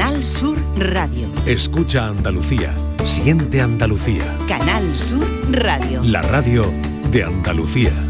Canal Sur Radio. Escucha Andalucía. Siente Andalucía. Canal Sur Radio. La radio de Andalucía.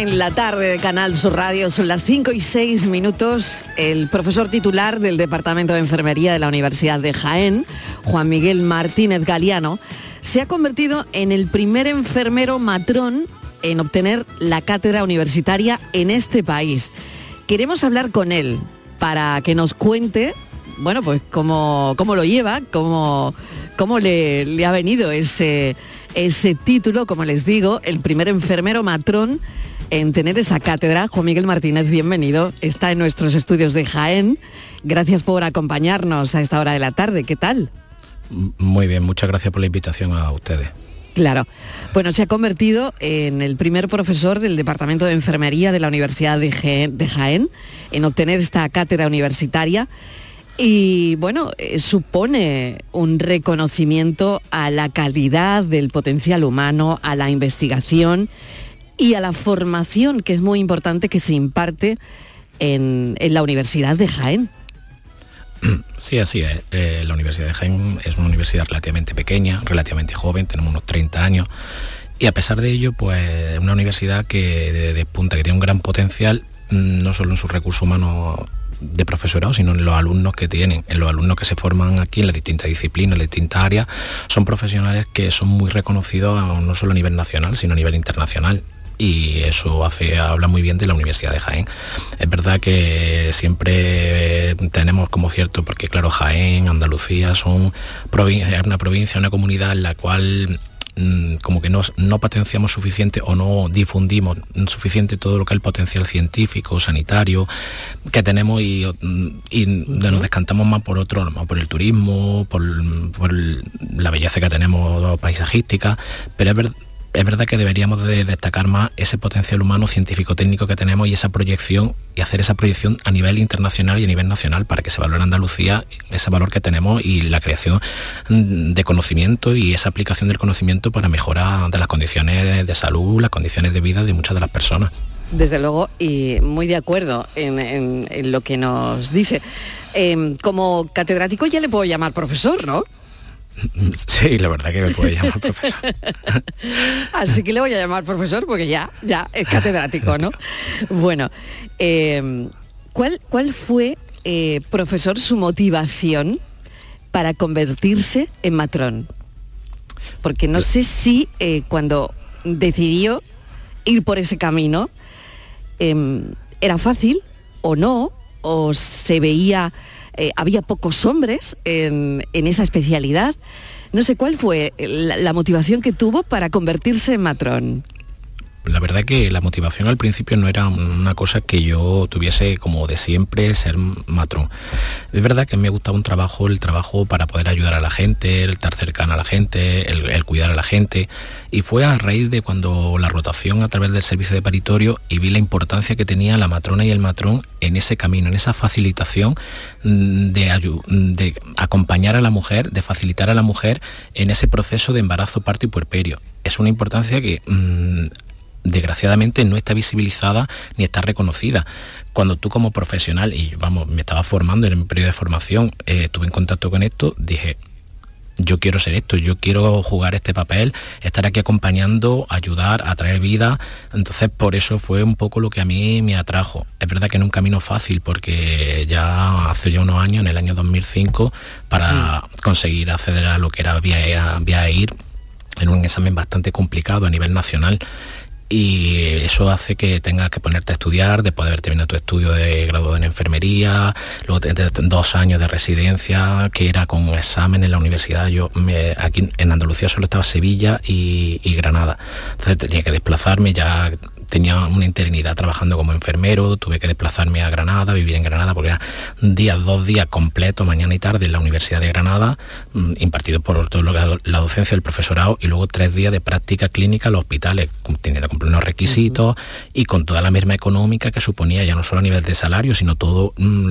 En la tarde de Canal Sur Radio, son las 5 y 6 minutos. El profesor titular del Departamento de Enfermería de la Universidad de Jaén, Juan Miguel Martínez Galiano, se ha convertido en el primer enfermero matrón en obtener la cátedra universitaria en este país. Queremos hablar con él para que nos cuente, bueno, pues cómo, cómo lo lleva, cómo, cómo le ha venido ese ese título, como les digo, el primer enfermero matrón en tener esa cátedra. Juan Miguel Martínez, bienvenido. Está en nuestros estudios de Jaén. Gracias por acompañarnos a esta hora de la tarde. ¿Qué tal? Muy bien, muchas gracias por la invitación a ustedes. Claro. Bueno, se ha convertido en el primer profesor del Departamento de Enfermería de la Universidad de Jaén en obtener esta cátedra universitaria y bueno, eh, supone un reconocimiento a la calidad del potencial humano, a la investigación y a la formación, que es muy importante que se imparte en, la Universidad de Jaén. Sí, así es. Eh, la Universidad de Jaén es una universidad relativamente pequeña, relativamente joven, tenemos unos 30 años. Y a pesar de ello, pues una universidad que de punta, que tiene un gran potencial, mm, no solo en sus recursos humanos de profesorado, sino en los alumnos que tienen, en los alumnos que se forman aquí en las distintas disciplinas, en las distintas áreas, son profesionales que son muy reconocidos no solo a nivel nacional, sino a nivel internacional y eso hace habla muy bien de la Universidad de Jaén. Es verdad que siempre tenemos como cierto, porque claro, Jaén, Andalucía son una provincia, una comunidad en la cual como que no, no potenciamos suficiente o no difundimos suficiente todo lo que es el potencial científico, sanitario que tenemos y, mm, nos descantamos más por otro, por el turismo, por, por la belleza que tenemos paisajística, pero es verdad es verdad que deberíamos de destacar más ese potencial humano científico-técnico que tenemos y esa proyección y hacer esa proyección a nivel internacional y a nivel nacional para que se valore Andalucía ese valor que tenemos y la creación de conocimiento y esa aplicación del conocimiento para mejorar de las condiciones de salud, las condiciones de vida de muchas de las personas. Desde luego, y muy de acuerdo en, lo que nos dice. Em, como catedrático ya le puedo llamar profesor, ¿no? Sí, la verdad que me puede llamar profesor. Así que le voy a llamar profesor porque ya, ya es catedrático, ¿no? Bueno, em, ¿cuál, ¿cuál fue, eh, profesor, su motivación para convertirse en matrón? Porque no sé si eh, cuando decidió ir por ese camino em, era fácil o no, o se veía eh, había pocos hombres en, esa especialidad. No sé cuál fue la, motivación que tuvo para convertirse en matrón. La verdad que la motivación al principio no era una cosa que yo tuviese como de siempre ser matrón. Es verdad que me gustaba un trabajo, el trabajo para poder ayudar a la gente, el estar cercano a la gente, el, cuidar a la gente. Y fue a raíz de cuando la rotación a través del servicio de paritorio y vi la importancia que tenía la matrona y el matrón en ese camino, en esa facilitación de, de acompañar a la mujer, de facilitar a la mujer en ese proceso de embarazo, parto y puerperio. Es una importancia que mm, desgraciadamente no está visibilizada ni está reconocida. Cuando tú como profesional, y vamos, me estaba formando en mi periodo de formación, eh, estuve en contacto con esto, dije, yo quiero ser esto, yo quiero jugar este papel, estar aquí acompañando, ayudar, a traer vida. Entonces por eso fue un poco lo que a mí me atrajo. Es verdad que en un camino fácil, porque ya hace ya unos años, en el año 2005, para mm. conseguir acceder a lo que era vía, vía ir, en un examen bastante complicado a nivel nacional y eso hace que tengas que ponerte a estudiar, después de haber terminado tu estudio de grado en enfermería, luego dos años de residencia, que era con examen en la universidad. Yo aquí en Andalucía solo estaba Sevilla y, y Granada. Entonces tenía que desplazarme ya tenía una interinidad trabajando como enfermero, tuve que desplazarme a Granada, vivir en Granada, porque era días, dos días completos, mañana y tarde, en la Universidad de Granada, mm, impartido por todo lo que la docencia del profesorado, y luego tres días de práctica clínica en los hospitales, teniendo que cumplir unos requisitos y con toda la misma económica que suponía ya no solo a nivel de salario, sino todo mm,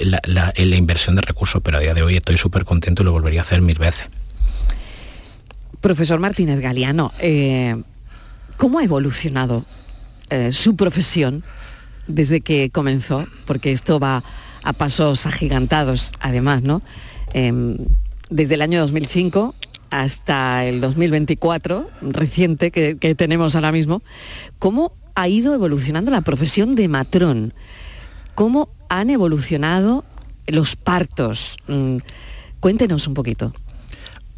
la, la, inversión de recursos, pero a día de hoy estoy súper contento y lo volvería a hacer mil veces. Profesor Martínez Galeano, eh, ¿cómo ha evolucionado eh, su profesión desde que comenzó, porque esto va a pasos agigantados además, ¿no? Em, desde el año 2005 hasta el 2024, reciente que, tenemos ahora mismo, ¿cómo ha ido evolucionando la profesión de matrón? ¿Cómo han evolucionado los partos? Mm, cuéntenos un poquito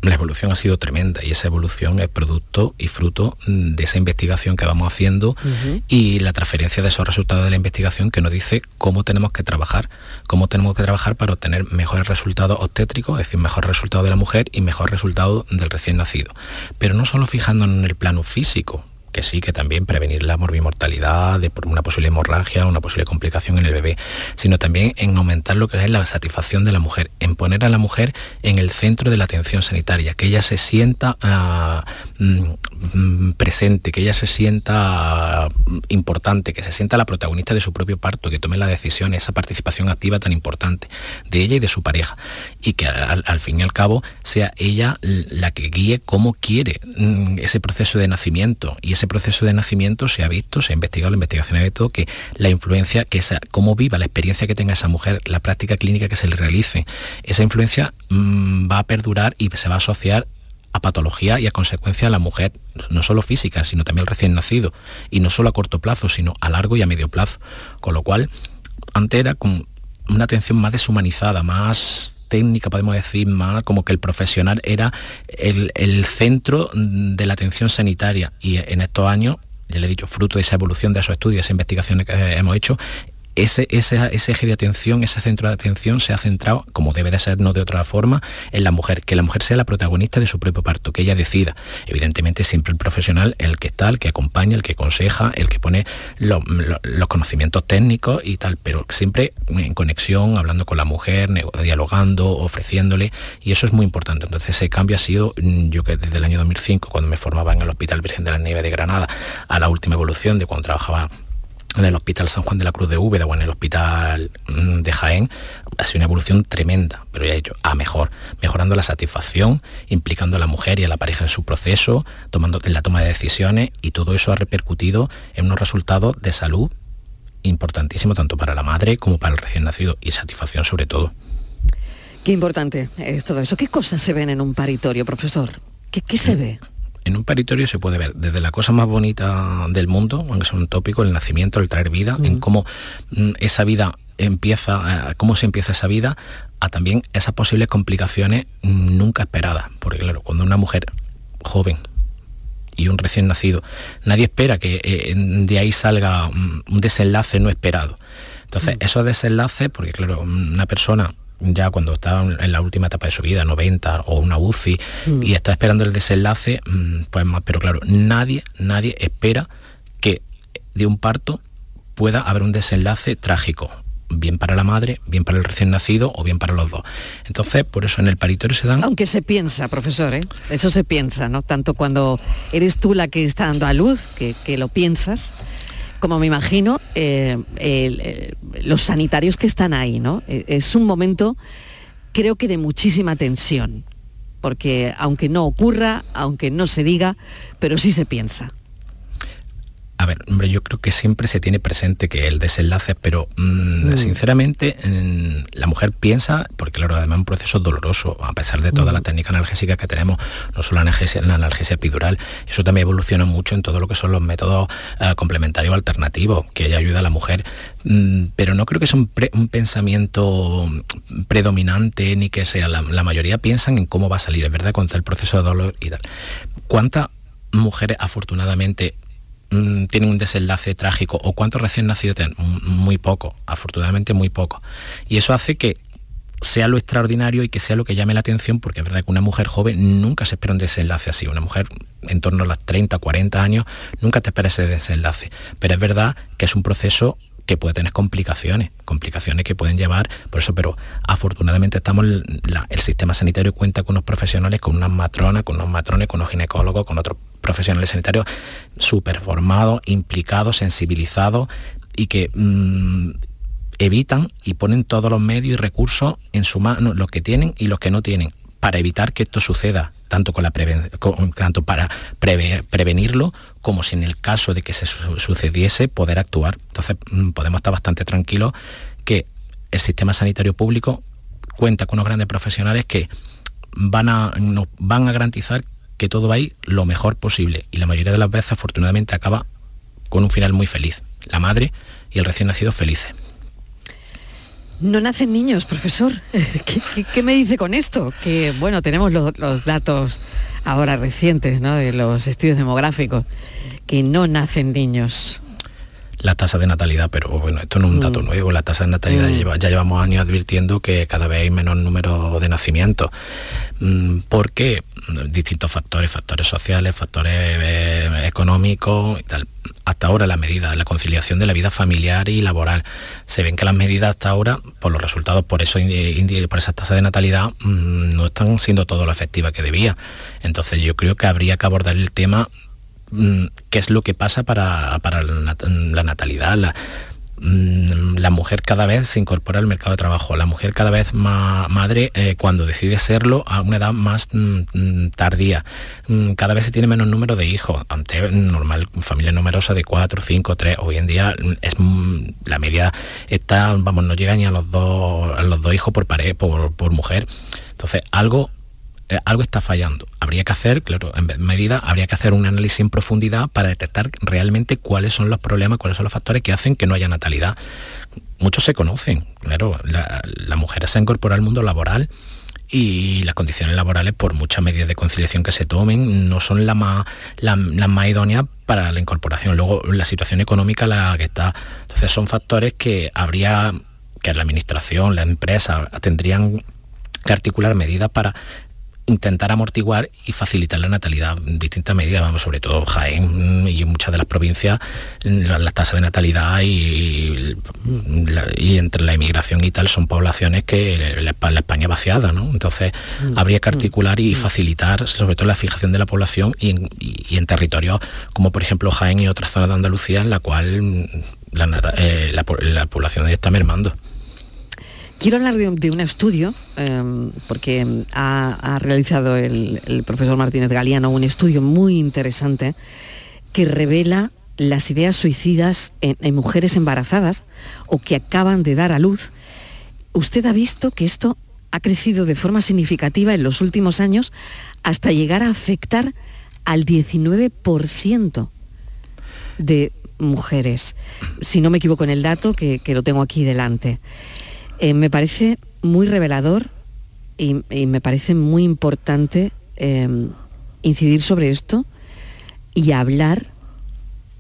la evolución ha sido tremenda y esa evolución es producto y fruto de esa investigación que vamos haciendo y la transferencia de esos resultados de la investigación que nos dice cómo tenemos que trabajar, cómo tenemos que trabajar para obtener mejores resultados obstétricos, es decir, mejor resultado de la mujer y mejor resultado del recién nacido. Pero no solo fijándonos en el plano físico, que sí, que también prevenir la morbimortalidad, de una posible hemorragia, una posible complicación en el bebé, sino también en aumentar lo que es la satisfacción de la mujer, en poner a la mujer en el centro de la atención sanitaria, que ella se sienta ah, mm, presente, que ella se sienta mm, importante, que se sienta la protagonista de su propio parto, que tome la decisión, esa participación activa tan importante de ella y de su pareja, y que al, fin y al cabo sea ella la que guíe cómo quiere mm, ese proceso de nacimiento y ese proceso de nacimiento se ha visto, se ha investigado, la investigación ha visto que la influencia, que esa, cómo viva, la experiencia que tenga esa mujer, la práctica clínica que se le realice, esa influencia mm, va a perdurar y se va a asociar a patología y a consecuencia a la mujer, no solo física, sino también al recién nacido, y no solo a corto plazo, sino a largo y a medio plazo. Con lo cual, antes era con una atención más deshumanizada, más técnica, podemos decir, más como que el profesional era el, centro de la atención sanitaria. Y en estos años ya le he dicho, fruto de esa evolución de esos estudios, esas investigaciones que hemos hecho, ese, eje de atención, ese centro de atención se ha centrado, como debe de ser, no de otra forma, en la mujer, que la mujer sea la protagonista de su propio parto, que ella decida. Evidentemente siempre el profesional, el que está, el que acompaña, el que aconseja, el que pone los conocimientos técnicos y tal, pero siempre en conexión, hablando con la mujer, dialogando, ofreciéndole, y eso es muy importante. Entonces ese cambio ha sido, mm, yo que desde el año 2005, cuando me formaba en el Hospital Virgen de la Nieve de Granada, a la última evolución de cuando trabajaba en el Hospital San Juan de la Cruz de Úbeda o en el Hospital mm, de Jaén, ha sido una evolución tremenda, pero ya he dicho, a mejor, mejorando la satisfacción, implicando a la mujer y a la pareja en su proceso, tomando en la toma de decisiones y todo eso ha repercutido en unos resultados de salud importantísimos tanto para la madre como para el recién nacido y satisfacción sobre todo. Qué importante es todo eso. ¿Qué cosas se ven en un paritorio, profesor? ¿Qué, qué se ve? En un paritorio se puede ver desde la cosa más bonita del mundo, aunque sea un tópico, el nacimiento, el traer vida, en cómo mm, esa vida empieza, eh, cómo se empieza esa vida, a también esas posibles complicaciones nunca esperadas. Porque claro, cuando una mujer joven y un recién nacido, nadie espera que eh, de ahí salga mm, un desenlace no esperado. Entonces, esos desenlaces, porque claro, una persona ya cuando está en la última etapa de su vida, 90 o una UCI, mm. y está esperando el desenlace, mm, pues más, pero claro, nadie, nadie espera que de un parto pueda haber un desenlace trágico, bien para la madre, bien para el recién nacido o bien para los dos. Entonces, por eso en el paritorio se dan... Aunque se piensa, profesor, ¿eh? eso se piensa, ¿no? Tanto cuando eres tú la que está dando a luz, que, lo piensas, como me imagino, eh, los sanitarios que están ahí, ¿no? E, es un momento, creo que de muchísima tensión, porque aunque no ocurra, aunque no se diga, pero sí se piensa. A ver, hombre, yo creo que siempre se tiene presente que el desenlace, pero mm, mm. sinceramente la mujer piensa, porque claro, además es un proceso doloroso, a pesar de toda la mm. técnica analgésica que tenemos, no solo la analgesia, la analgesia epidural, eso también evoluciona mucho en todo lo que son los métodos eh, complementarios alternativos, que ayuda a la mujer, pero no creo que sea un, pensamiento predominante ni que sea, la, la, mayoría piensan en cómo va a salir, es verdad, contra el proceso de dolor y tal. ¿Cuántas mujeres afortunadamente Mm, tiene un desenlace trágico o cuántos recién nacidos tienen, muy poco, afortunadamente muy poco. Y eso hace que sea lo extraordinario y que sea lo que llame la atención, porque es verdad que una mujer joven nunca se espera un desenlace así. Una mujer en torno a los 30, 40 años, nunca te espera ese desenlace. Pero es verdad que es un proceso que puede tener complicaciones, complicaciones que pueden llevar, por eso, pero afortunadamente estamos, el sistema sanitario cuenta con unos profesionales, con unas matronas, con unos matrones, con unos ginecólogos, con otros profesionales sanitarios súper formados, implicados, sensibilizados y que mm, evitan y ponen todos los medios y recursos en su mano, los que tienen y los que no tienen, para evitar que esto suceda tanto, con la tanto para prevenirlo como si en el caso de que se sucediese poder actuar. Entonces mm, podemos estar bastante tranquilos que el sistema sanitario público cuenta con unos grandes profesionales que van a, nos van a garantizar que todo va a ir lo mejor posible y la mayoría de las veces afortunadamente acaba con un final muy feliz. La madre y el recién nacido felices. No nacen niños, profesor. ¿Qué, me dice con esto? Que bueno, tenemos los, datos ahora recientes ¿no? de los estudios demográficos, que no nacen niños la tasa de natalidad, pero bueno, esto no es un dato mm. nuevo, la tasa de natalidad mm. ya llevamos años advirtiendo que cada vez hay menos número de nacimientos. Mm, ¿Por qué? Distintos factores, factores sociales, factores eh, económicos y tal. Hasta ahora la medida, la conciliación de la vida familiar y laboral. Se ven que las medidas hasta ahora, por los resultados, por eso por esa tasa de natalidad, no están siendo todo lo efectiva que debía. Entonces yo creo que habría que abordar el tema qué es lo que pasa para, la, natalidad. Mm, la, mujer cada vez se incorpora al mercado de trabajo, la mujer cada vez más madre eh, cuando decide serlo a una edad más mm, tardía. cada vez se tiene menos número de hijos. Antes, normal, familia numerosa de cuatro, cinco, tres. Hoy en día es la media está, vamos, no llega ni a los dos, a los dos hijos por pared, por, por mujer. Entonces, algo eh, algo está fallando. Habría que hacer, claro, en medida, habría que hacer un análisis en profundidad para detectar realmente cuáles son los problemas, cuáles son los factores que hacen que no haya natalidad. Muchos se conocen, claro, la, mujer se incorpora al mundo laboral y las condiciones laborales, por muchas medidas de conciliación que se tomen, no son las más, la, más idóneas para la incorporación. Luego, la situación económica la que está. Entonces, son factores que habría que la administración, la empresa, tendrían que articular medidas para intentar amortiguar y facilitar la natalidad en distintas medidas, vamos, sobre todo Jaén y muchas de las provincias, las tasas de natalidad y, entre la inmigración y tal son poblaciones que la, España vaciada, ¿no? Entonces mm. habría que articular y mm. facilitar sobre todo la fijación de la población y en, territorios como por ejemplo Jaén y otras zonas de Andalucía en la cual la, eh, la población está mermando. Quiero hablar de un, estudio, em, porque ha, realizado el, profesor Martínez Galeano un estudio muy interesante que revela las ideas suicidas en, mujeres embarazadas o que acaban de dar a luz. Usted ha visto que esto ha crecido de forma significativa en los últimos años hasta llegar a afectar al 19% de mujeres, si no me equivoco en el dato, que lo tengo aquí delante. Eh, me parece muy revelador y, me parece muy importante em, incidir sobre esto y hablar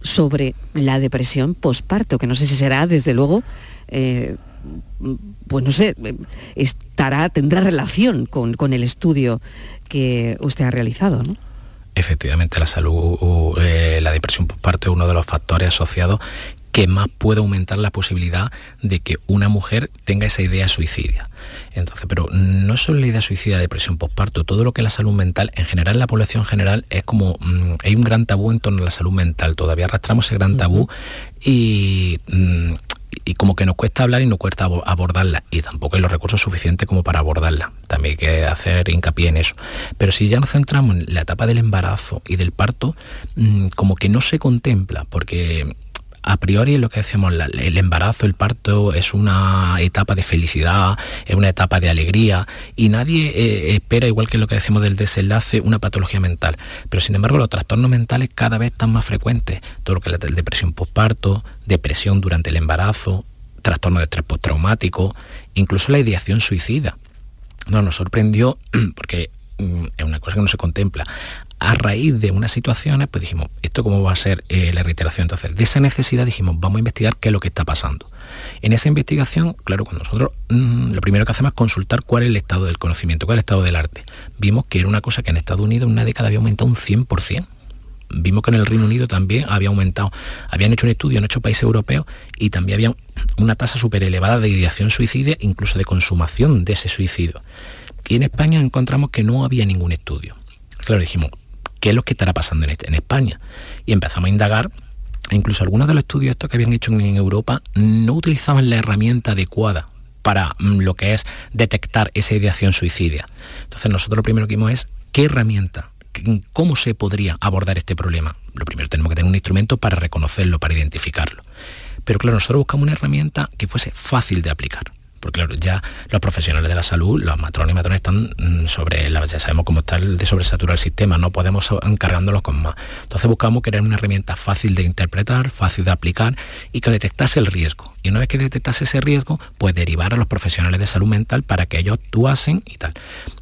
sobre la depresión posparto, que no sé si será, desde luego, eh, pues no sé, estará, tendrá relación con, el estudio que usted ha realizado, ¿no? efectivamente la salud, eh, la depresión postparto es uno de los factores asociados que más puede aumentar la posibilidad de que una mujer tenga esa idea suicida. Entonces, pero no solo la idea suicida, la depresión postparto, todo lo que es la salud mental, en general la población general es como, mm, hay un gran tabú en torno a la salud mental, todavía arrastramos ese gran tabú y, mm, y como que nos cuesta hablar y nos cuesta abordarla y tampoco hay los recursos suficientes como para abordarla. También hay que hacer hincapié en eso. Pero si ya nos centramos en la etapa del embarazo y del parto, mm, como que no se contempla, porque a priori lo que decimos, el embarazo, el parto es una etapa de felicidad, es una etapa de alegría y nadie eh, espera, igual que lo que decimos del desenlace, una patología mental. Pero sin embargo los trastornos mentales cada vez están más frecuentes. Todo lo que es la depresión postparto, depresión durante el embarazo, trastorno de estrés postraumático, incluso la ideación suicida. No, nos sorprendió porque mm, es una cosa que no se contempla a raíz de unas situaciones, pues dijimos, ¿esto cómo va a ser eh, la reiteración? Entonces, de esa necesidad dijimos, vamos a investigar qué es lo que está pasando. En esa investigación, claro, cuando nosotros mm, lo primero que hacemos es consultar cuál es el estado del conocimiento, cuál es el estado del arte. Vimos que era una cosa que en Estados Unidos en una década había aumentado un 100%. Vimos que en el Reino Unido también había aumentado. Habían hecho un estudio en ocho países europeos y también había una tasa súper elevada de ideación suicida, incluso de consumación de ese suicidio. Y en España encontramos que no había ningún estudio. Claro, dijimos, qué es lo que estará pasando en, España. Y empezamos a indagar incluso algunos de los estudios estos que habían hecho en Europa no utilizaban la herramienta adecuada para mm, lo que es detectar esa ideación suicidia. Entonces nosotros lo primero que vimos es qué herramienta, cómo se podría abordar este problema. Lo primero tenemos que tener un instrumento para reconocerlo, para identificarlo. Pero claro, nosotros buscamos una herramienta que fuese fácil de aplicar porque claro, ya los profesionales de la salud, los matrones y matrones están mm, sobre, la, ya sabemos cómo está el de sobresaturar el sistema, no podemos encargándolos con más. Entonces buscamos era una herramienta fácil de interpretar, fácil de aplicar y que detectase el riesgo. Y una vez que detectase ese riesgo, pues derivar a los profesionales de salud mental para que ellos actuasen y tal.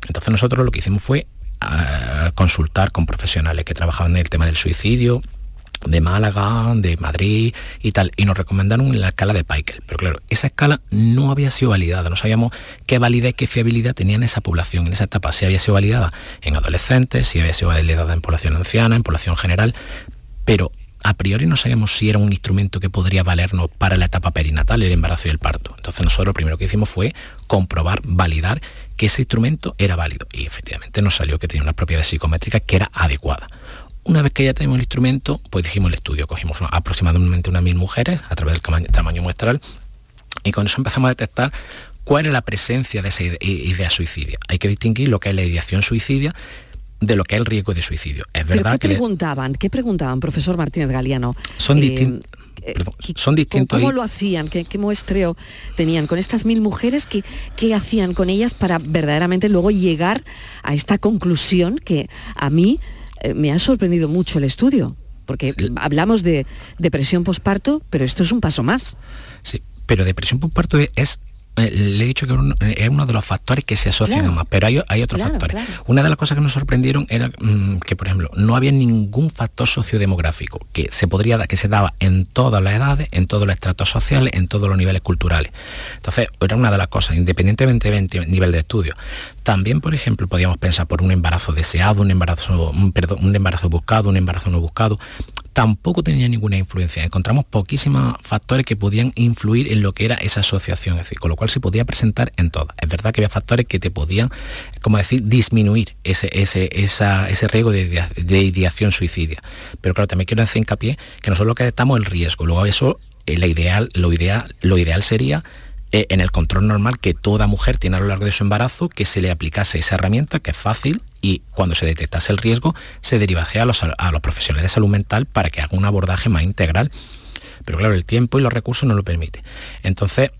Entonces nosotros lo que hicimos fue ah, consultar con profesionales que trabajaban en el tema del suicidio, de Málaga, de Madrid y tal, y nos recomendaron la escala de Paikel. Pero claro, esa escala no había sido validada, no sabíamos qué validez, qué fiabilidad tenía en esa población, en esa etapa, si había sido validada en adolescentes, si había sido validada en población anciana, en población general, pero a priori no sabíamos si era un instrumento que podría valernos para la etapa perinatal, el embarazo y el parto. Entonces nosotros lo primero que hicimos fue comprobar, validar que ese instrumento era válido. Y efectivamente nos salió que tenía unas propiedades psicométricas que era adecuada. Una vez que ya tenemos el instrumento, pues dijimos el estudio, cogimos aproximadamente unas mil mujeres a través del tamaño muestral y con eso empezamos a detectar cuál es la presencia de esa idea suicidia. Hay que distinguir lo que es la ideación suicidia de lo que es el riesgo de suicidio. Es verdad qué que preguntaban? ¿Qué preguntaban, profesor Martínez Galeano? Son, eh, eh, son distintos. ¿Cómo lo hacían? ¿Qué, muestreo tenían con estas mil mujeres? ¿qué, ¿Qué hacían con ellas para verdaderamente luego llegar a esta conclusión que a mí me ha sorprendido mucho el estudio, porque hablamos de depresión posparto, pero esto es un paso más. Sí, pero depresión posparto es eh, le he dicho que es uno de los factores que se asocian más, pero hay, otros factores. Una de las cosas que nos sorprendieron era mm, que, por ejemplo, no había ningún factor sociodemográfico que se podría que se daba en todas las edades, en todos los estratos sociales, en todos los niveles culturales. Entonces, era una de las cosas, independientemente del nivel de estudio. También, por ejemplo, podíamos pensar por un embarazo deseado, un embarazo, un embarazo buscado, un embarazo no buscado tampoco tenía ninguna influencia. Encontramos poquísimos factores que podían influir en lo que era esa asociación, es decir, con lo cual se podía presentar en todas. Es verdad que había factores que te podían, como decir, disminuir ese, ese, ese riesgo de, de ideación suicidia. Pero claro, también quiero hacer hincapié que nosotros lo que detectamos el riesgo. Luego eso, eh, ideal, lo, lo ideal sería eh, en el control normal que toda mujer tiene a lo largo de su embarazo, que se le aplicase esa herramienta, que es fácil, y cuando se detectase el riesgo, se derivase a los, a los profesionales de salud mental para que haga un abordaje más integral. Pero claro, el tiempo y los recursos no lo permiten. Entonces,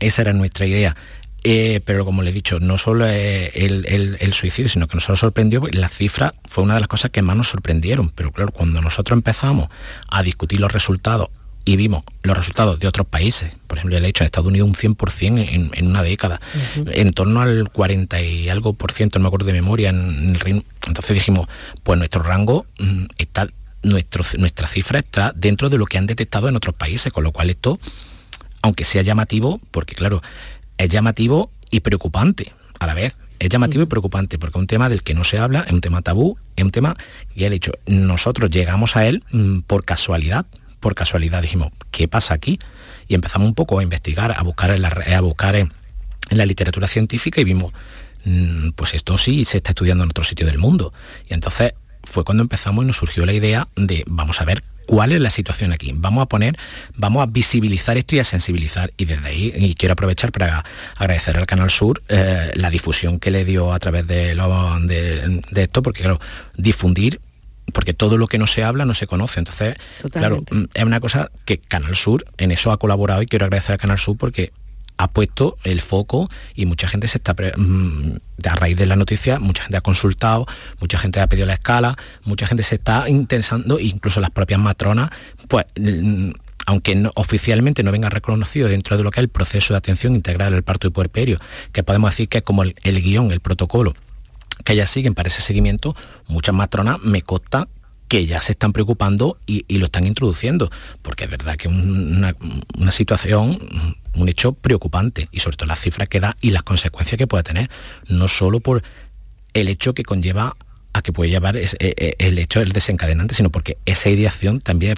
esa era nuestra idea. Eh, pero como le he dicho, no solo el, el, suicidio, sino que nos sorprendió, la cifra fue una de las cosas que más nos sorprendieron. Pero claro, cuando nosotros empezamos a discutir los resultados y vimos los resultados de otros países, por ejemplo, el hecho en Estados Unidos un 100% en, en una década, en torno al 40 y algo por ciento, no me acuerdo de memoria, en el Reino. Entonces dijimos, pues nuestro rango mm, está, nuestro, nuestra cifra está dentro de lo que han detectado en otros países, con lo cual esto, aunque sea llamativo, porque claro, es llamativo y preocupante a la vez, Es llamativo y preocupante porque es un tema del que no se habla, es un tema tabú, es un tema, y he dicho, nosotros llegamos a él mm, por casualidad, por casualidad dijimos, ¿qué pasa aquí? Y empezamos un poco a investigar, a buscar en la, a buscar en, la literatura científica y vimos, mm, pues esto sí se está estudiando en otro sitio del mundo. Y entonces fue cuando empezamos y nos surgió la idea de, vamos a ver cuál es la situación aquí. Vamos a poner, vamos a visibilizar esto y a sensibilizar. Y desde ahí, y quiero aprovechar para agradecer al Canal Sur eh, la difusión que le dio a través de, de, esto, porque claro, difundir porque todo lo que no se habla no se conoce. Entonces, claro, mm, es una cosa que Canal Sur en eso ha colaborado y quiero agradecer a Canal Sur porque ha puesto el foco y mucha gente se está mm, a raíz de la noticia mucha gente ha consultado mucha gente ha pedido la escala mucha gente se está interesando incluso las propias matronas pues mm, aunque oficialmente no venga reconocido dentro de lo que es el proceso de atención integral del parto y puerperio, que podemos decir que es como el, guion, el protocolo que ellas siguen para ese seguimiento, muchas matronas me consta que ya se están preocupando y, lo están introduciendo, porque es verdad que una, una situación un hecho preocupante y sobre todo las cifras que da y las consecuencias que puede tener, no solo por el hecho que conlleva a que puede llevar e, e, el hecho del desencadenante, sino porque esa ideación también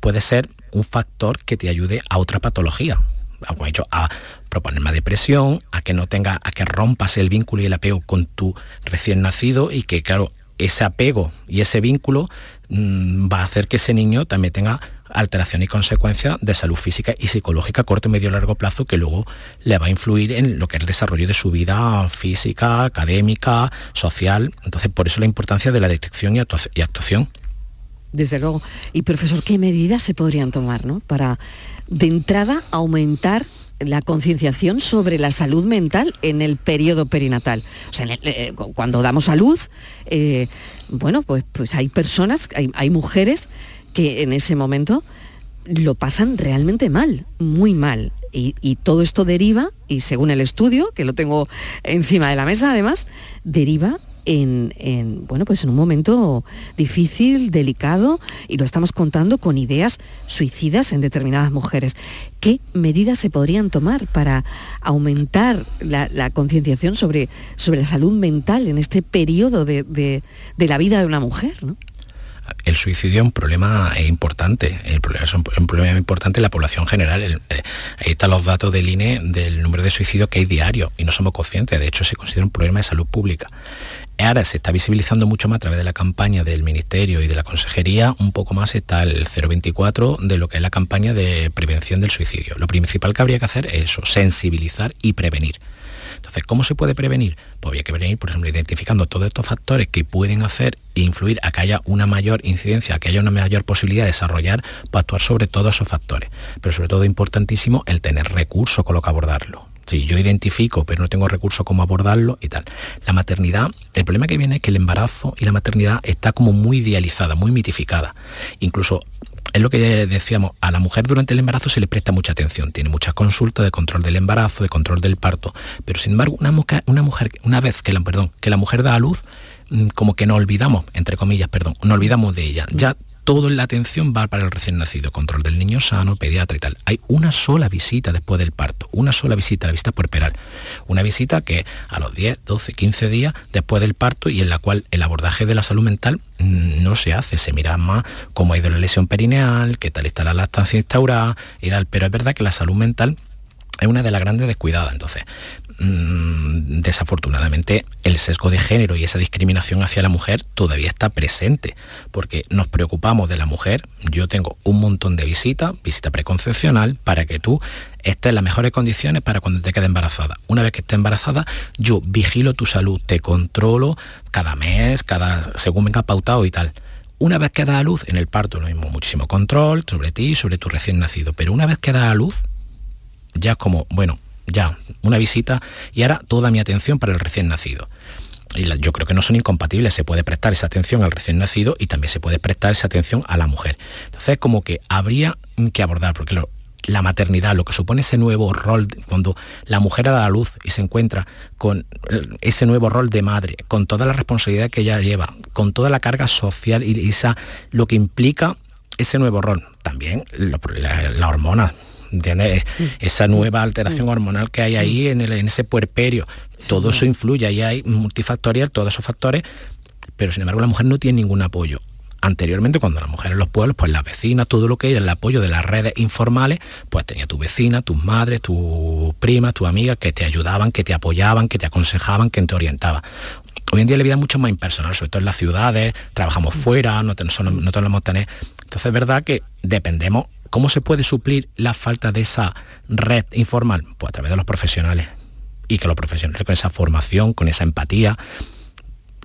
puede ser un factor que te ayude a otra patología. Como he dicho, a proponer más depresión, a que no tenga, a que rompas el vínculo y el apego con tu recién nacido y que, claro, ese apego y ese vínculo mm, va a hacer que ese niño también tenga alteración y consecuencia de salud física y psicológica corto, medio y largo plazo que luego le va a influir en lo que es el desarrollo de su vida física, académica, social. Entonces, por eso la importancia de la detección y, actuación. Desde luego. Y profesor, ¿qué medidas se podrían tomar para, de entrada, aumentar la concienciación sobre la salud mental en el periodo perinatal. Eh, cuando damos a luz, eh, bueno, pues, pues hay personas, hay mujeres que en ese momento lo pasan realmente mal, muy mal. Y, todo esto deriva, y según el estudio, que lo tengo encima de la mesa además, deriva en, bueno, pues en un momento difícil, delicado, y lo estamos contando con ideas suicidas en determinadas mujeres. ¿Qué medidas se podrían tomar para aumentar la, concienciación sobre, sobre la salud mental en este periodo de, de, la vida de una mujer? el suicidio es un problema importante, el problema es un, problema importante en la población general. Eh, ahí están los datos del INE del número de suicidios que hay diario y no somos conscientes, de hecho se considera un problema de salud pública. Ahora se está visibilizando mucho más a través de la campaña del Ministerio y de la Consejería, un poco más está el 024 de lo que es la campaña de prevención del suicidio. Lo principal que habría que hacer es eso, sensibilizar y prevenir. Entonces, ¿cómo se puede prevenir? Pues había que prevenir, por ejemplo, identificando todos estos factores que pueden hacer e influir a que haya una mayor incidencia, a que haya una mayor posibilidad de desarrollar, para actuar sobre todos esos factores. Pero sobre todo importantísimo el tener recursos con lo que abordarlo. Si yo identifico, pero no tengo recursos cómo abordarlo y tal. La maternidad, el problema que viene es que el embarazo y la maternidad está como muy idealizada, muy mitificada. Incluso es lo que decíamos, a la mujer durante el embarazo se le presta mucha atención, tiene muchas consultas de control del embarazo, de control del parto, pero sin embargo una mujer, una, mujer, una vez que la, perdón, que la mujer da a luz, mm, como que no olvidamos, entre comillas, perdón, no olvidamos de ella. Ya toda la atención va para el recién nacido, control del niño sano, pediatra y tal. Hay una sola visita después del parto, una sola visita, la visita puerperal. Una visita que a los 10, 12, 15 días después del parto y en la cual el abordaje de la salud mental mm, no se hace, se mira más cómo ha ido la lesión perineal, qué tal está la lactancia instaurada y tal, pero es verdad que la salud mental es una de las grandes descuidadas. Entonces, Mm, desafortunadamente el sesgo de género y esa discriminación hacia la mujer todavía está presente, porque nos preocupamos de la mujer. Yo tengo un montón de visitas, visita preconcepcional, para que tú estés en las mejores condiciones para cuando te quede embarazada. Una vez que estés embarazada, yo vigilo tu salud, te controlo cada mes, cada según venga pautado y tal. Una vez que da a luz, en el parto lo mismo, muchísimo control sobre ti, sobre tu recién nacido, pero una vez que da a luz, ya como, bueno, ya, una visita y ahora toda mi atención para el recién nacido. Y yo creo que no son incompatibles, se puede prestar esa atención al recién nacido y también se puede prestar esa atención a la mujer. Entonces, como que habría que abordar, porque la maternidad, lo que supone ese nuevo rol, cuando la mujer da la luz y se encuentra con ese nuevo rol de madre, con toda la responsabilidad que ella lleva, con toda la carga social y esa, lo que implica ese nuevo rol. También la, la hormona ¿entiendes? Mm. Esa nueva alteración mm. hormonal que hay ahí en, ese puerperio, todo eso influye, ahí hay multifactorial, todos esos factores, pero sin embargo la mujer no tiene ningún apoyo anteriormente cuando las mujeres en los pueblos, pues las vecinas, todo lo que era el apoyo de las redes informales, pues tenía tu vecina, tus madres, tus primas, tus amigas que te ayudaban, que te apoyaban, que te aconsejaban, que te orientaban. Hoy en día la vida es mucho más impersonal, sobre todo en las ciudades, trabajamos mm. fuera, no, no tenemos tener. Entonces es verdad que dependemos. ¿Cómo se puede suplir la falta de esa red informal? Pues a través de los profesionales. Y que los profesionales con esa formación, con esa empatía,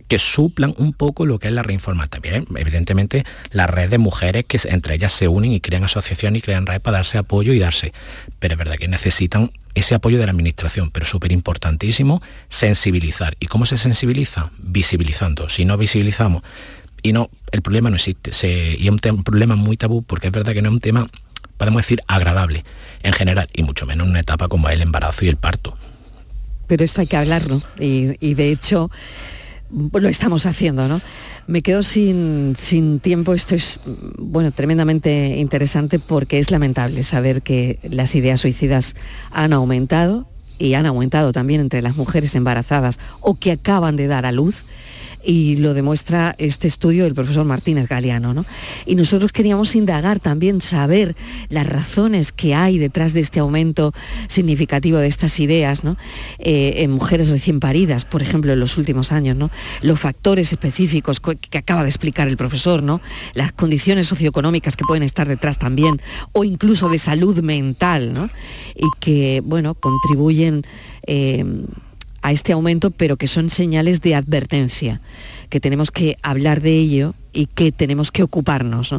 que suplan un poco lo que es la reinformal. También, evidentemente, la red de mujeres que entre ellas se unen y crean asociaciones y crean redes para darse apoyo y darse. Pero es verdad que necesitan ese apoyo de la administración, pero súper importantísimo, sensibilizar. ¿Y cómo se sensibiliza? Visibilizando. Si no visibilizamos, y no, el problema no existe, y es un, problema muy tabú porque es verdad que no es un tema, podemos decir, agradable en general, y mucho menos en una etapa como el embarazo y el parto. Pero esto hay que hablarlo, y de hecho lo estamos haciendo, ¿no? Me quedo sin, sin, tiempo. Esto es, bueno, tremendamente interesante porque es lamentable saber que las ideas suicidas han aumentado y han aumentado también entre las mujeres embarazadas o que acaban de dar a luz y lo demuestra este estudio del profesor Martínez Galeano. ¿no? Y nosotros queríamos indagar también, saber las razones que hay detrás de este aumento significativo de estas ideas. Eh, en mujeres recién paridas, por ejemplo, en los últimos años, ¿no? los factores específicos que acaba de explicar el profesor, ¿no? las condiciones socioeconómicas que pueden estar detrás también, o incluso de salud mental, ¿no? y que bueno, contribuyen eh, a este aumento, pero que son señales de advertencia, que tenemos que hablar de ello y que tenemos que ocuparnos.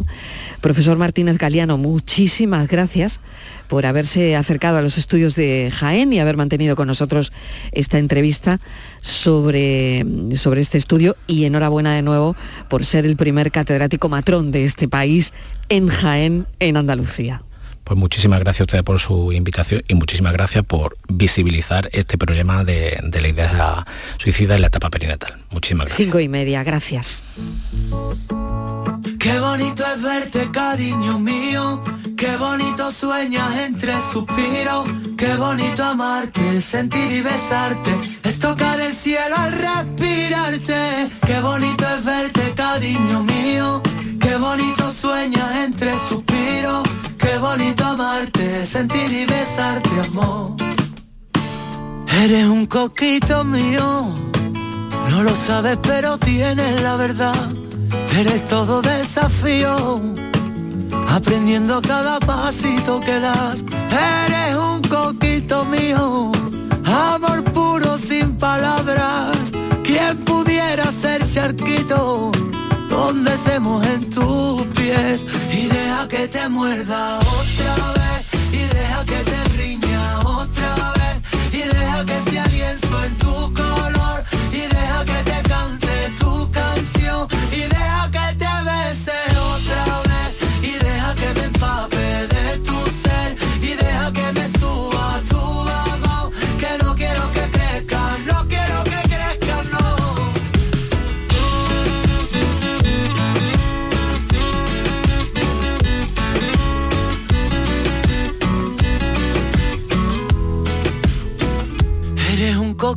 Profesor Martínez Galeano, muchísimas gracias por haberse acercado a los estudios de Jaén y haber mantenido con nosotros esta entrevista sobre, sobre este estudio y enhorabuena de nuevo por ser el primer catedrático matrón de este país en Jaén, en Andalucía. Pues muchísimas gracias a ustedes por su invitación y muchísimas gracias por visibilizar este problema de, la idea suicida en la etapa perinatal. Muchísimas gracias. Cinco y media, gracias. Qué bonito es verte, cariño mío. Qué bonito sueñas entre suspiros. Qué bonito amarte, sentir y besarte. Es tocar el cielo al respirarte. Qué bonito es verte, cariño mío. Qué bonito sueñas entre suspiros Qué bonito amarte, sentir y besarte, amor. Eres un coquito mío, no lo sabes pero tienes la verdad. Eres todo desafío, aprendiendo cada pasito que das. Eres un coquito mío, amor puro sin palabras. ¿Quién pudiera ser charquito? Donde se en tus pies. Y deja que te muerda otra vez y deja que te riña otra vez y deja que sea lienzo en tu color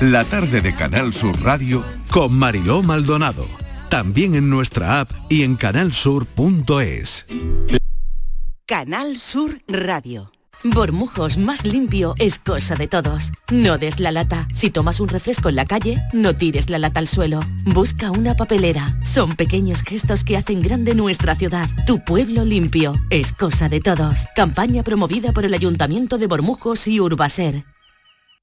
la tarde de Canal Sur Radio con Mariló Maldonado. También en nuestra app y en canalsur.es. Canal Sur Radio. Bormujos más limpio es cosa de todos. No des la lata. Si tomas un refresco en la calle, no tires la lata al suelo. Busca una papelera. Son pequeños gestos que hacen grande nuestra ciudad. Tu pueblo limpio es cosa de todos. Campaña promovida por el Ayuntamiento de Bormujos y Urbaser.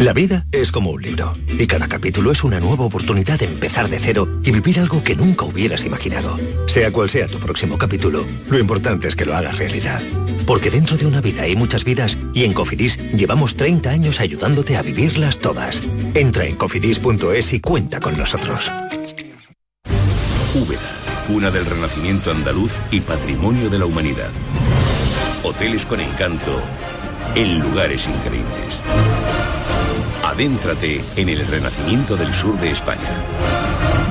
La vida es como un libro y cada capítulo es una nueva oportunidad de empezar de cero y vivir algo que nunca hubieras imaginado. Sea cual sea tu próximo capítulo, lo importante es que lo hagas realidad. Porque dentro de una vida hay muchas vidas y en Cofidis llevamos 30 años ayudándote a vivirlas todas. Entra en cofidis.es y cuenta con nosotros. Úbeda, cuna del renacimiento andaluz y patrimonio de la humanidad. Hoteles con encanto en lugares increíbles. Adéntrate en el renacimiento del sur de España,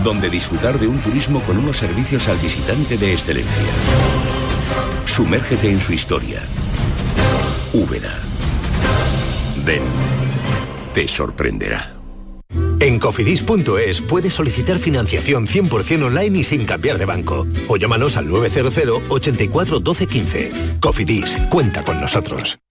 donde disfrutar de un turismo con unos servicios al visitante de excelencia. Sumérgete en su historia. Úbeda. Ven, te sorprenderá. En cofidis.es puedes solicitar financiación 100% online y sin cambiar de banco. O llámanos al 900 84 12 15. Cofidis, cuenta con nosotros.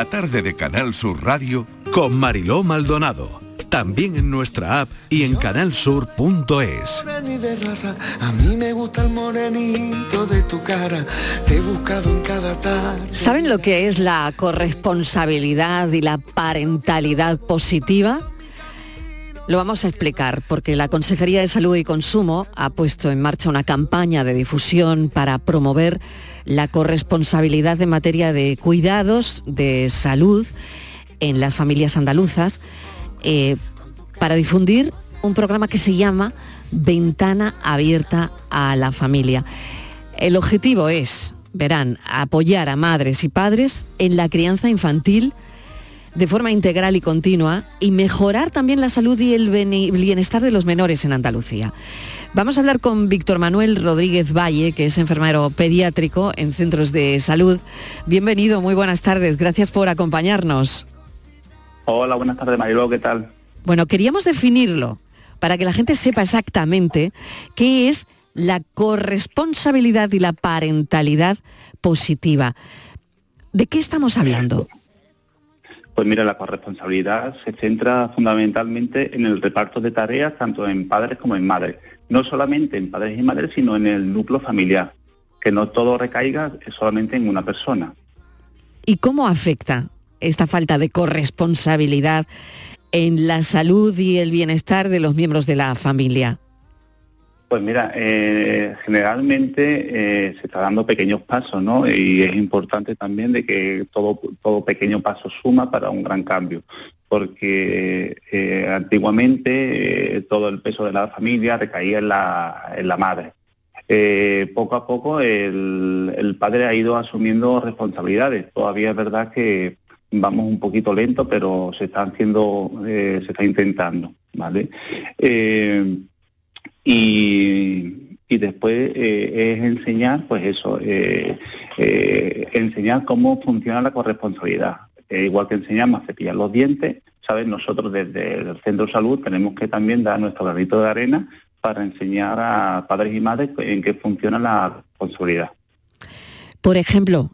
La tarde de Canal Sur Radio con Mariló Maldonado. También en nuestra app y en canalsur.es. A mí me gusta el morenito de tu cara, te he buscado en cada tarde. ¿Saben lo que es la corresponsabilidad y la parentalidad positiva? Lo vamos a explicar porque la Consejería de Salud y Consumo ha puesto en marcha una campaña de difusión para promover la corresponsabilidad en materia de cuidados de salud en las familias andaluzas eh, para difundir un programa que se llama Ventana Abierta a la Familia. El objetivo es, verán, apoyar a madres y padres en la crianza infantil de forma integral y continua y mejorar también la salud y el bienestar de los menores en Andalucía. Vamos a hablar con Víctor Manuel Rodríguez Valle, que es enfermero pediátrico en centros de salud. Bienvenido, muy buenas tardes, gracias por acompañarnos. Hola, buenas tardes Mariló, ¿qué tal? Bueno, queríamos definirlo para que la gente sepa exactamente qué es la corresponsabilidad y la parentalidad positiva. ¿De qué estamos hablando? Pues mira, la corresponsabilidad se centra fundamentalmente en el reparto de tareas tanto en padres como en madres. No solamente en padres y madres, sino en el núcleo familiar. Que no todo recaiga solamente en una persona. ¿Y cómo afecta esta falta de corresponsabilidad en la salud y el bienestar de los miembros de la familia? Pues mira, eh, generalmente eh, se está dando pequeños pasos, ¿no? Y es importante también de que todo, todo pequeño paso suma para un gran cambio, porque eh, antiguamente todo el peso de la familia recaía en la, en la madre. poco a poco el, el, padre ha ido asumiendo responsabilidades. Todavía es verdad que vamos un poquito lento, pero se está haciendo, se está intentando, ¿vale? Y, después eh, es enseñar, pues eso, eh, eh, enseñar cómo funciona la corresponsabilidad. igual que enseñamos a cepillar los dientes, ¿sabes? Nosotros desde el centro de salud tenemos que también dar nuestro granito de arena para enseñar a padres y madres en qué funciona la responsabilidad. Por ejemplo,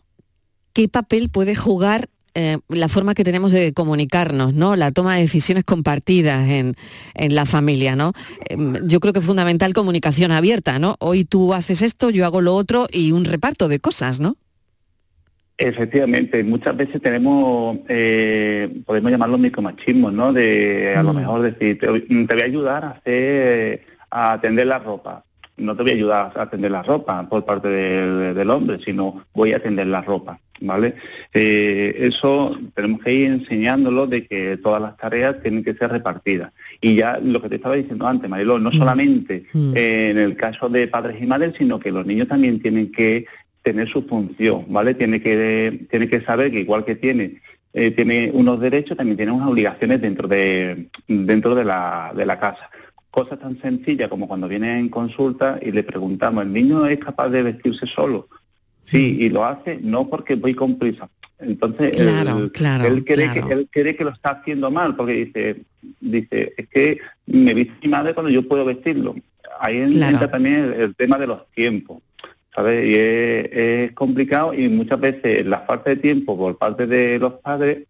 ¿qué papel puede jugar eh, la forma que tenemos de comunicarnos, ¿no? La toma de decisiones compartidas en, la familia, ¿no? Em, yo creo que es fundamental comunicación abierta, ¿no? Hoy tú haces esto, yo hago lo otro y un reparto de cosas, ¿no? Efectivamente, muchas veces tenemos, eh, podemos llamarlo micromachismo, ¿no? De a lo mm. mejor decir, te, voy a ayudar a hacer, a atender la ropa. No te voy a ayudar a atender la ropa por parte del, del hombre, sino voy a atender la ropa. ¿Vale? Eh, eso tenemos que ir enseñándolo de que todas las tareas tienen que ser repartidas. Y ya lo que te estaba diciendo antes, Mariló, no Mm. solamente Mm. eh, en el caso de padres y madres, sino que los niños también tienen que tener su función, ¿vale? Tiene que, tiene que saber que igual que tiene, eh, tiene unos derechos, también tiene unas obligaciones dentro de, dentro de la, de la casa. Cosas tan sencillas como cuando viene en consulta y le preguntamos, ¿el niño es capaz de vestirse solo? Sí, y lo hace no porque voy con prisa. Entonces, Claro, él, claro, él cree claro. que él cree que lo está haciendo mal, porque dice, dice, es que me viste mi madre cuando yo puedo vestirlo. Ahí entra también el, el tema de los tiempos, ¿sabes? Y es, es complicado y muchas veces la falta de tiempo por parte de los padres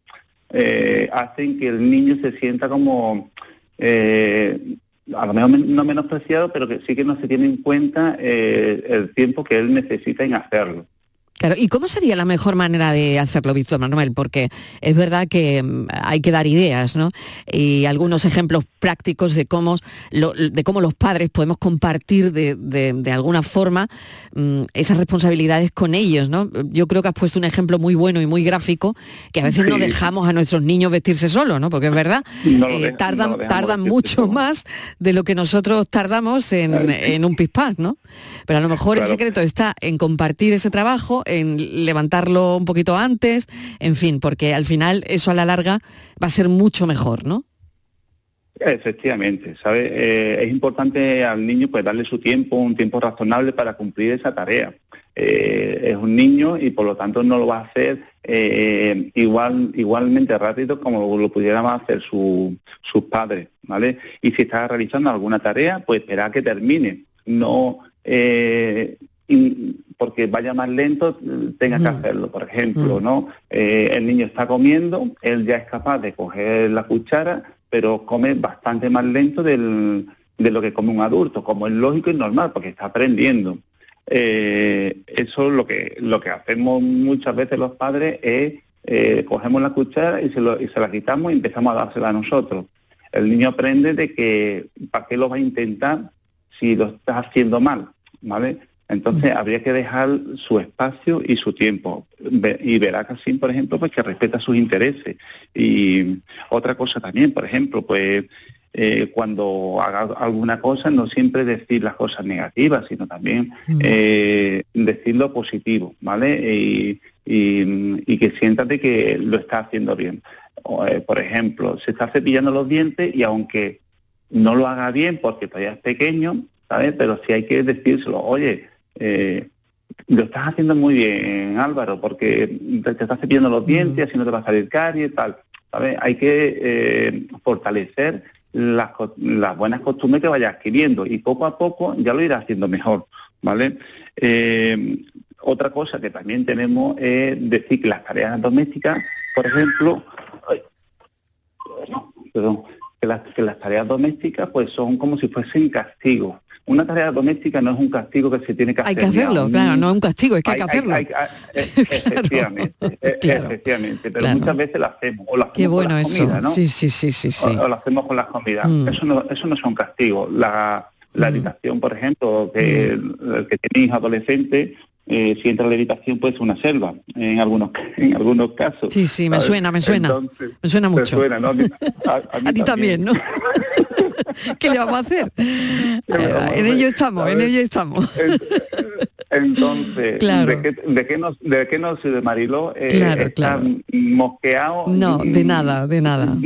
eh, hacen que el niño se sienta como eh, a lo mejor no menospreciado, pero que sí que no se tiene en cuenta eh, el tiempo que él necesita en hacerlo. Claro, ¿y cómo sería la mejor manera de hacerlo, Víctor Manuel? Porque es verdad que mm, hay que dar ideas, ¿no? Y algunos ejemplos prácticos de cómo, lo- de cómo los padres podemos compartir de, de- de alguna forma mm, esas responsabilidades con ellos, ¿no? Yo creo que has puesto un ejemplo muy bueno y muy gráfico, que a veces no dejamos a nuestros niños vestirse solos, ¿no? Porque es verdad, No eh, dejan- tardan, no mucho más de lo que nosotros tardamos en, en un pispás, ¿no? Pero a lo mejor el secreto está en compartir ese trabajo, en levantarlo un poquito antes, en fin, porque al final eso a la larga va a ser mucho mejor, ¿no? Efectivamente, ¿sabe? Eh, es importante al niño pues darle su tiempo, un tiempo razonable para cumplir esa tarea. Eh, es un niño y por lo tanto no lo va a hacer eh, igual igualmente rápido como lo pudiéramos hacer su- sus padres, ¿vale? Y si está realizando alguna tarea, pues esperar a que termine, no eh, in- porque vaya más lento tenga que hacerlo, por ejemplo. ¿no? Eh, el niño está comiendo, él ya es capaz de coger la cuchara, pero come bastante más lento del- de lo que come un adulto, como es lógico y normal, porque está aprendiendo. Eh, eso es lo que, lo que hacemos muchas veces los padres es eh, cogemos la cuchara y se, lo- y se la quitamos y empezamos a dársela a nosotros. El niño aprende de que para qué lo va a intentar si lo está haciendo mal, ¿vale? Entonces habría que dejar su espacio y su tiempo. Y verá que así, por ejemplo, pues que respeta sus intereses. Y otra cosa también, por ejemplo, pues eh, cuando haga alguna cosa, no siempre decir las cosas negativas, sino también eh, decir lo positivo, ¿vale? Y, y- y que sientas de que lo está haciendo bien. O, eh, por ejemplo, se está cepillando los dientes y aunque no lo haga bien porque todavía es pequeño, ¿sabes? Pero sí hay que decírselo, oye, eh, lo estás haciendo muy bien, Álvaro, porque te, te estás cepillando los dientes, así no te va a salir caries, tal. ¿sabes? Hay que eh, fortalecer las, buenas costumbres que vaya adquiriendo y poco a poco ya lo irá haciendo mejor, ¿vale? Eh, otra cosa que también tenemos es decir que las tareas domésticas, por ejemplo, ay, perdón, que las, que las tareas domésticas pues son como si fuesen castigos. Una tarea doméstica no es un castigo que se tiene que Hay hacer. que ni a hacerlo, un claro, no es un castigo, es que hay, que hacerlo. hay- eh, efectivamente, eh, efectivamente, pero claro. muchas veces lo hacemos, o lo hacemos Qué con bueno las eso. comidas, ¿no? Sí, sí, sí, sí, sí. O, o lo hacemos con las comidas. Mm. Eso no, eso no son castigos. La, la habitación, por ejemplo, que el que tiene hijos adolescentes, eh, si entra la habitación puede ser una selva, en algunos en algunos casos. Sí, sí, me ¿sabes? suena, me suena. Entonces, me suena mucho. suena, ¿no? A, mí- a- a mí A ti también, ¿no? ¿Qué le vamos a hacer? En ello estamos, en ello estamos. Entonces, Claro. ¿de, qué, de, qué nos, ¿de qué nos Mariló? Eh, Claro, claro. mosqueado No, de nada, de nada.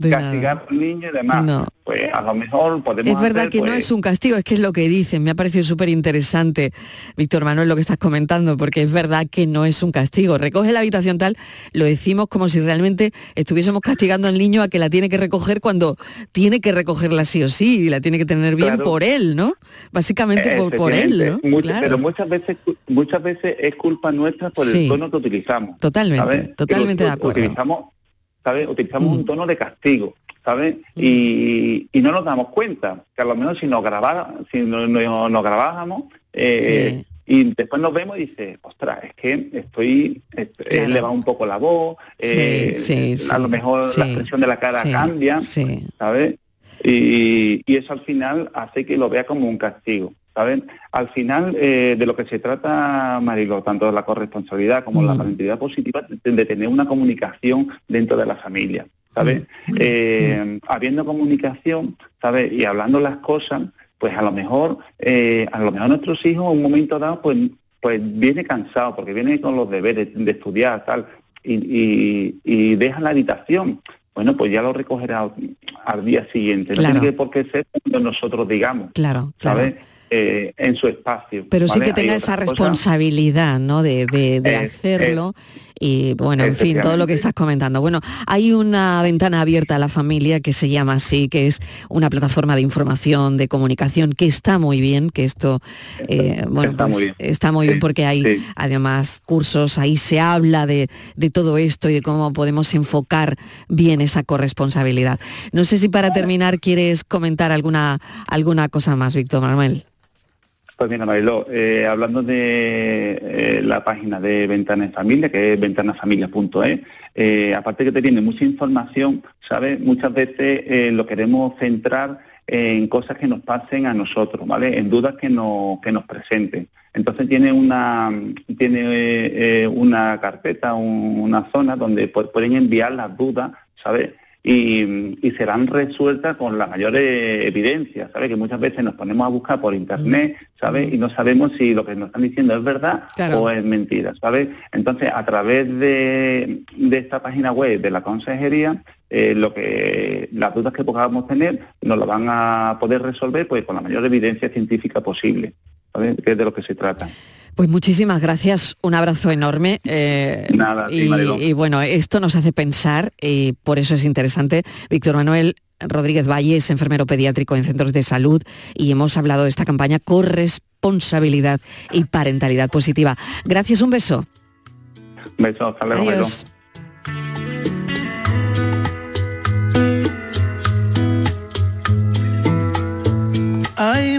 De castigar al niño y demás. No. Pues a lo mejor podemos Es verdad hacer, que no pues, es un castigo, es que es lo que dicen. Me ha parecido súper interesante, Víctor Manuel, lo que estás comentando, porque es verdad que no es un castigo. Recoge la habitación tal, lo decimos como si realmente estuviésemos castigando al niño a que la tiene que recoger cuando tiene que recogerla sí o sí, y la tiene que tener bien Claro. por él, ¿no? Básicamente por, por él, ¿no? Claro. Pero muchas veces muchas veces es culpa nuestra por Sí. el tono que utilizamos. Totalmente, ¿sabes? totalmente de acuerdo. Utilizamos, ¿sabes? Utilizamos Mm. un tono de castigo, ¿sabes? Y, y no nos damos cuenta que a lo menos si nos grabara, si no, no- nos grabábamos eh, y después nos vemos y dice, ostras, es que estoy, est- he Claro. elevado un poco la voz, eh, sí, sí, a lo mejor la expresión de la cara cambia. ¿sabes? Y, y eso al final hace que lo vea como un castigo. ¿Saben? Al final, eh, de lo que se trata, Marilo, tanto de la corresponsabilidad como la parentalidad positiva, de, de tener una comunicación dentro de la familia, ¿sabes? Eh, habiendo comunicación, ¿sabes? Y hablando las cosas, pues a lo mejor, eh, a lo mejor nuestros hijos en un momento dado, pues, pues viene cansado, porque viene con los deberes de estudiar, tal, y, y, y deja la habitación. Bueno, pues ya lo recogerá al día siguiente. No Claro. tiene por qué ser cuando nosotros digamos. Claro, claro. ¿sabes? Eh, en su espacio. Pero sí que tenga esa cosas- responsabilidad, ¿no? De, de- de Eh, hacerlo. y bueno, en fin, todo lo que estás comentando. Bueno, hay una ventana abierta a la familia que se llama así, que es una plataforma de información, de comunicación, que está muy bien, que esto, eh, bueno, está pues, muy bien. está muy bien porque hay sí. además cursos, ahí se habla de, de todo esto y de cómo podemos enfocar bien esa corresponsabilidad. No sé si para terminar quieres comentar alguna, alguna cosa más, Víctor Manuel. Pues mira, Mariló, eh, hablando de eh, la página de Ventana en Familia, que es ventanafamilia.es, eh, aparte que te tiene mucha información, ¿sabes? Muchas veces eh, lo queremos centrar en cosas que nos pasen a nosotros, ¿vale? En dudas que, no, que nos presenten. Entonces tiene una tiene una carpeta, un- una zona donde pu- pueden enviar las dudas, ¿sabes? Y, y serán resueltas con la mayor eh, evidencia, ¿sabes? Que muchas veces nos ponemos a buscar por internet, ¿sabes? Y no sabemos si lo que nos están diciendo es verdad Claro. o es mentira, ¿sabes? Entonces, a través de, de esta página web de la consejería, eh, lo que las dudas que podamos tener nos lo van a poder resolver pues con la mayor evidencia científica posible, ¿sabes? Que es de lo que se trata. Pues muchísimas gracias, un abrazo enorme. eh, Nada, ti, y, y bueno, esto nos hace pensar y por eso es interesante. Víctor Manuel Rodríguez Valle es enfermero pediátrico en centros de salud y hemos hablado de esta campaña corresponsabilidad y parentalidad positiva. Gracias, un beso. Un beso, hasta luego. Adiós. Hay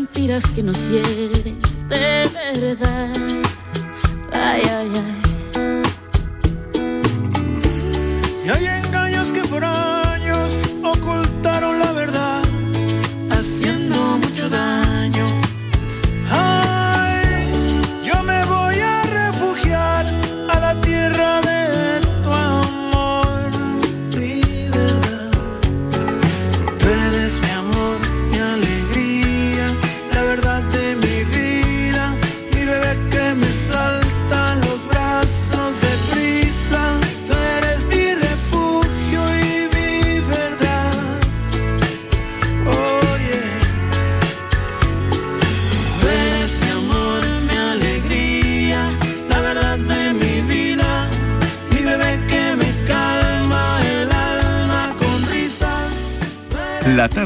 mentiras que nos hieren de verdad. Ay, ay, ay.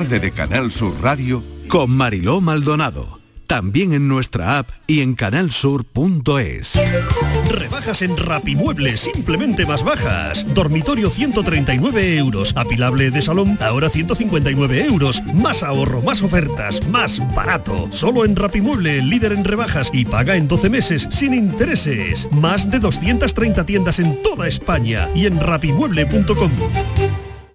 De Canal Sur Radio con Mariló Maldonado. También en nuestra app y en canalsur.es. Rebajas en Rapimueble, simplemente más bajas. Dormitorio 139 euros. Apilable de salón, ahora 159 euros. Más ahorro, más ofertas, más barato. Solo en Rapimueble, líder en rebajas y paga en 12 meses sin intereses. Más de 230 tiendas en toda España y en rapimueble.com.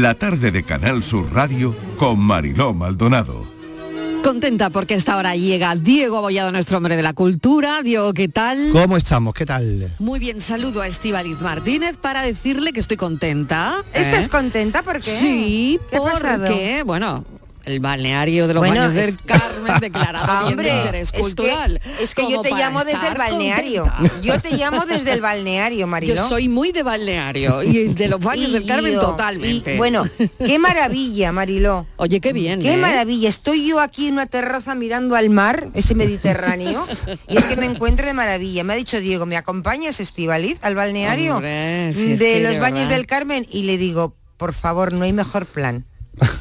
La tarde de Canal Sur Radio con Mariló Maldonado. Contenta porque a esta hora llega Diego Abollado, nuestro hombre de la cultura. Diego, ¿qué tal? ¿Cómo estamos? ¿Qué tal? Muy bien, saludo a Estíbaliz Martínez para decirle que estoy contenta. ¿Estás ¿eh? contenta? ¿Por qué? Sí, ¿Qué ha pasado? porque, bueno, el balneario de los Bueno, baños del Carmen declarado bien de interés es que- cultural. Es que, yo te llamo desde el balneario. contenta. Yo te llamo desde el balneario, Mariló. Yo soy muy de balneario y de los baños Y del Carmen yo- totalmente. y, bueno, qué maravilla, Mariló. Oye, qué bien. Qué ¿eh? maravilla. Estoy yo aquí en una terraza mirando al mar, ese Mediterráneo, y es que me encuentro de maravilla. Me ha dicho Diego, ¿me acompañas, Estivaliz, al balneario Hombre, si es de los de baños del Carmen? Y le digo, por favor, no hay mejor plan.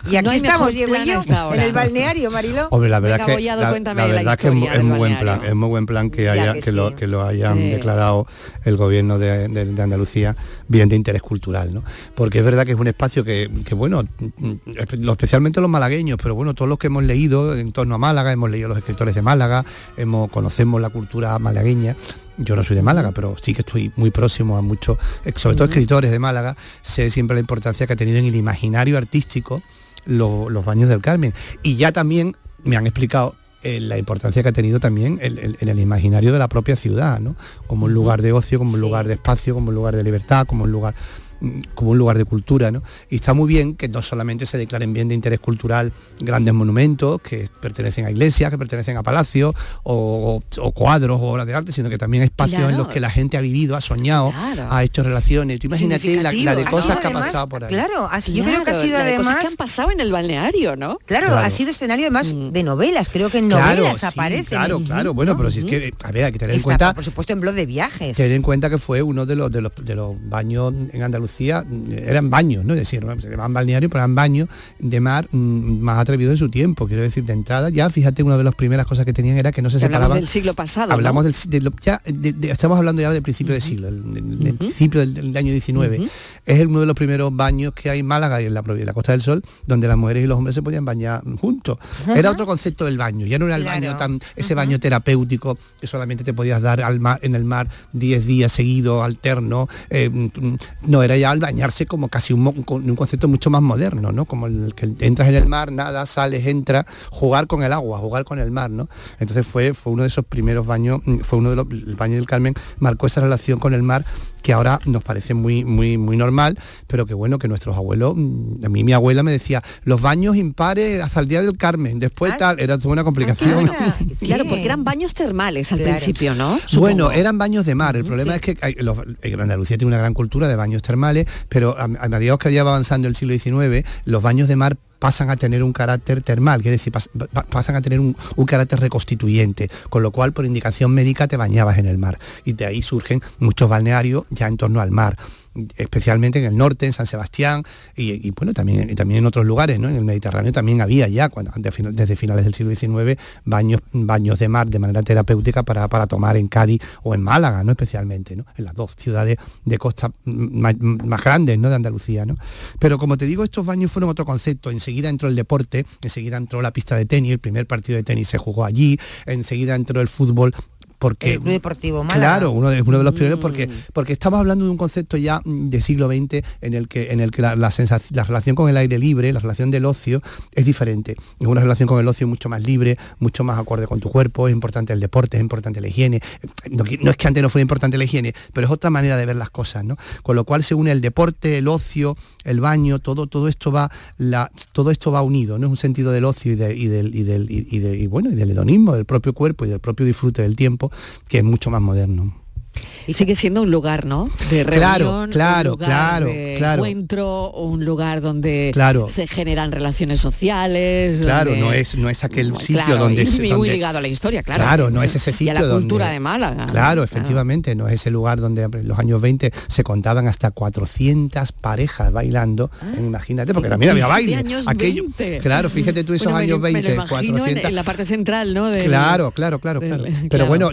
Y aquí No estamos, Diego y yo, en el balneario, Mariló. Hombre, la verdad Venga, que la, cuéntame la la verdad que es, muy buen plan, es muy buen plan que Ya haya que que, lo que lo hayan Sí. declarado el gobierno de, de- de Andalucía bien de interés cultural, ¿no? Porque es verdad que es un espacio que, que, bueno, lo- especialmente los malagueños, pero bueno, todos los que hemos leído en torno a Málaga, hemos leído los escritores de Málaga, hemos conocemos la cultura malagueña. Yo no soy de Málaga, pero sí que estoy muy próximo a muchos, eh, sobre todo escritores de Málaga, sé siempre la importancia que ha tenido en el imaginario artístico lo- los baños del Carmen. Y ya también me han explicado eh, la importancia que ha tenido también el- el- en el imaginario de la propia ciudad, ¿no? Como un lugar de ocio, como un lugar de espacio, como un lugar de libertad, como un lugar como un lugar de cultura, ¿no? Y está muy bien que no solamente se declaren bien de interés cultural grandes monumentos que pertenecen a iglesias, que pertenecen a palacios, o, o cuadros o obras de arte, sino que también hay espacios en los que la gente ha vivido, ha soñado, Claro. ha hecho relaciones. Tú imagínate la, la de Ha cosas que ha pasado por ahí. Claro, así- yo creo que ha sido la de cosas además... que han pasado en el balneario, ¿no? Claro, Claro. ha sido escenario además Mm. de novelas, creo que en Claro, novelas sí, aparece. claro, claro. Bueno, pero si es que, a ver, hay que tener en cuenta por supuesto, en blog de viajes. Tener en cuenta que fue uno de los, de los, de los baños en Andalucía, mm, eran baños, ¿no? Es decir, se llamaban balnearios, pero eran baños de mar mm, más atrevidos de su tiempo. Quiero decir, de entrada, ya fíjate, una de las primeras cosas que tenían era que no se Que hablamos separaban. del siglo pasado. Hablamos ¿no? del, de ya, de- de- estamos hablando ya del principio del siglo, del, del- del principio del, del año 19. Es el- uno de los primeros baños que hay en Málaga y en la, en la Costa del Sol, donde las mujeres y los hombres se podían bañar juntos. Era otro concepto del baño, ya no era el Claro. baño tan, ese baño terapéutico que solamente te podías dar al mar, en el mar 10 días seguidos, alterno. eh, mm, no, era ya al bañarse como casi un, un concepto mucho más moderno, ¿no? Como el que entras en el mar, nada, sales, entras, jugar con el agua, jugar con el mar, ¿no? Entonces fue, fue uno de esos primeros baños, mm, fue uno de los, el baño del Carmen marcó esa relación con el mar que ahora nos parece muy, muy, muy normal, pero que bueno, que nuestros abuelos, mm, a mí mi abuela me decía, los baños impares hasta el día del Carmen, después tal, era toda una complicación. Claro, porque eran baños termales al Claro. principio, ¿no? Bueno, Supongo. eran baños de mar. El problema es que hay- los- en Andalucía tiene una gran cultura de baños termales, pero a, a medida que ya va avanzando el siglo XIX, los baños de mar pasan a tener un carácter termal, quiere decir, pas- pa- pasan a tener un carácter reconstituyente, con lo cual por indicación médica te bañabas en el mar. Y de ahí surgen muchos balnearios ya en torno al mar especialmente en el norte, en San Sebastián y, bueno, también, y también en otros lugares, ¿no? En el Mediterráneo también había ya, cuando, desde finales del siglo XIX, baños, baños de mar de manera terapéutica para, para tomar en Cádiz o en Málaga, ¿no? Especialmente, ¿no? En las dos ciudades de costa más, más grandes, ¿no? De Andalucía, ¿no? Pero como te digo, estos baños fueron otro concepto. Enseguida entró el deporte, enseguida entró la pista de tenis, el primer partido de tenis se jugó allí, enseguida entró el fútbol porque El Club Deportivo Málaga. claro uno de, uno de los primeros porque porque estamos hablando de un concepto ya mm, de siglo XX en el que en el que la, la, la relación con el aire libre la relación del ocio es diferente. Es una relación con el ocio mucho más libre mucho más acorde con tu cuerpo es importante el deporte es importante la higiene. No, no es que antes no fuera importante la higiene pero es otra manera de ver las cosas no con lo cual se une el deporte el ocio el baño todo todo esto va la, todo esto va unido no es un sentido del ocio y, de- y del y del y, y de- y bueno y del hedonismo del propio cuerpo y del propio disfrute del tiempo que es mucho más moderno Y sigue siendo un lugar, ¿no? De Claro, reunión, claro, un lugar claro, de claro. encuentro, un lugar donde Claro. se generan relaciones sociales. Claro, donde- no es, no es aquel sitio claro, donde... se- muy donde- ligado a la historia, claro. Claro, no es ese sitio Y a la cultura donde- de Málaga. Claro, efectivamente, no es ese lugar donde en los años 20 se contaban hasta 400 parejas bailando, imagínate, porque también había baile. Ah. años Aquello, 20. Claro, fíjate tú esos Bueno, años me 20, lo imagino en- 400... En, la parte central, ¿no? Del- Claro, claro, claro, claro. Pero claro. bueno,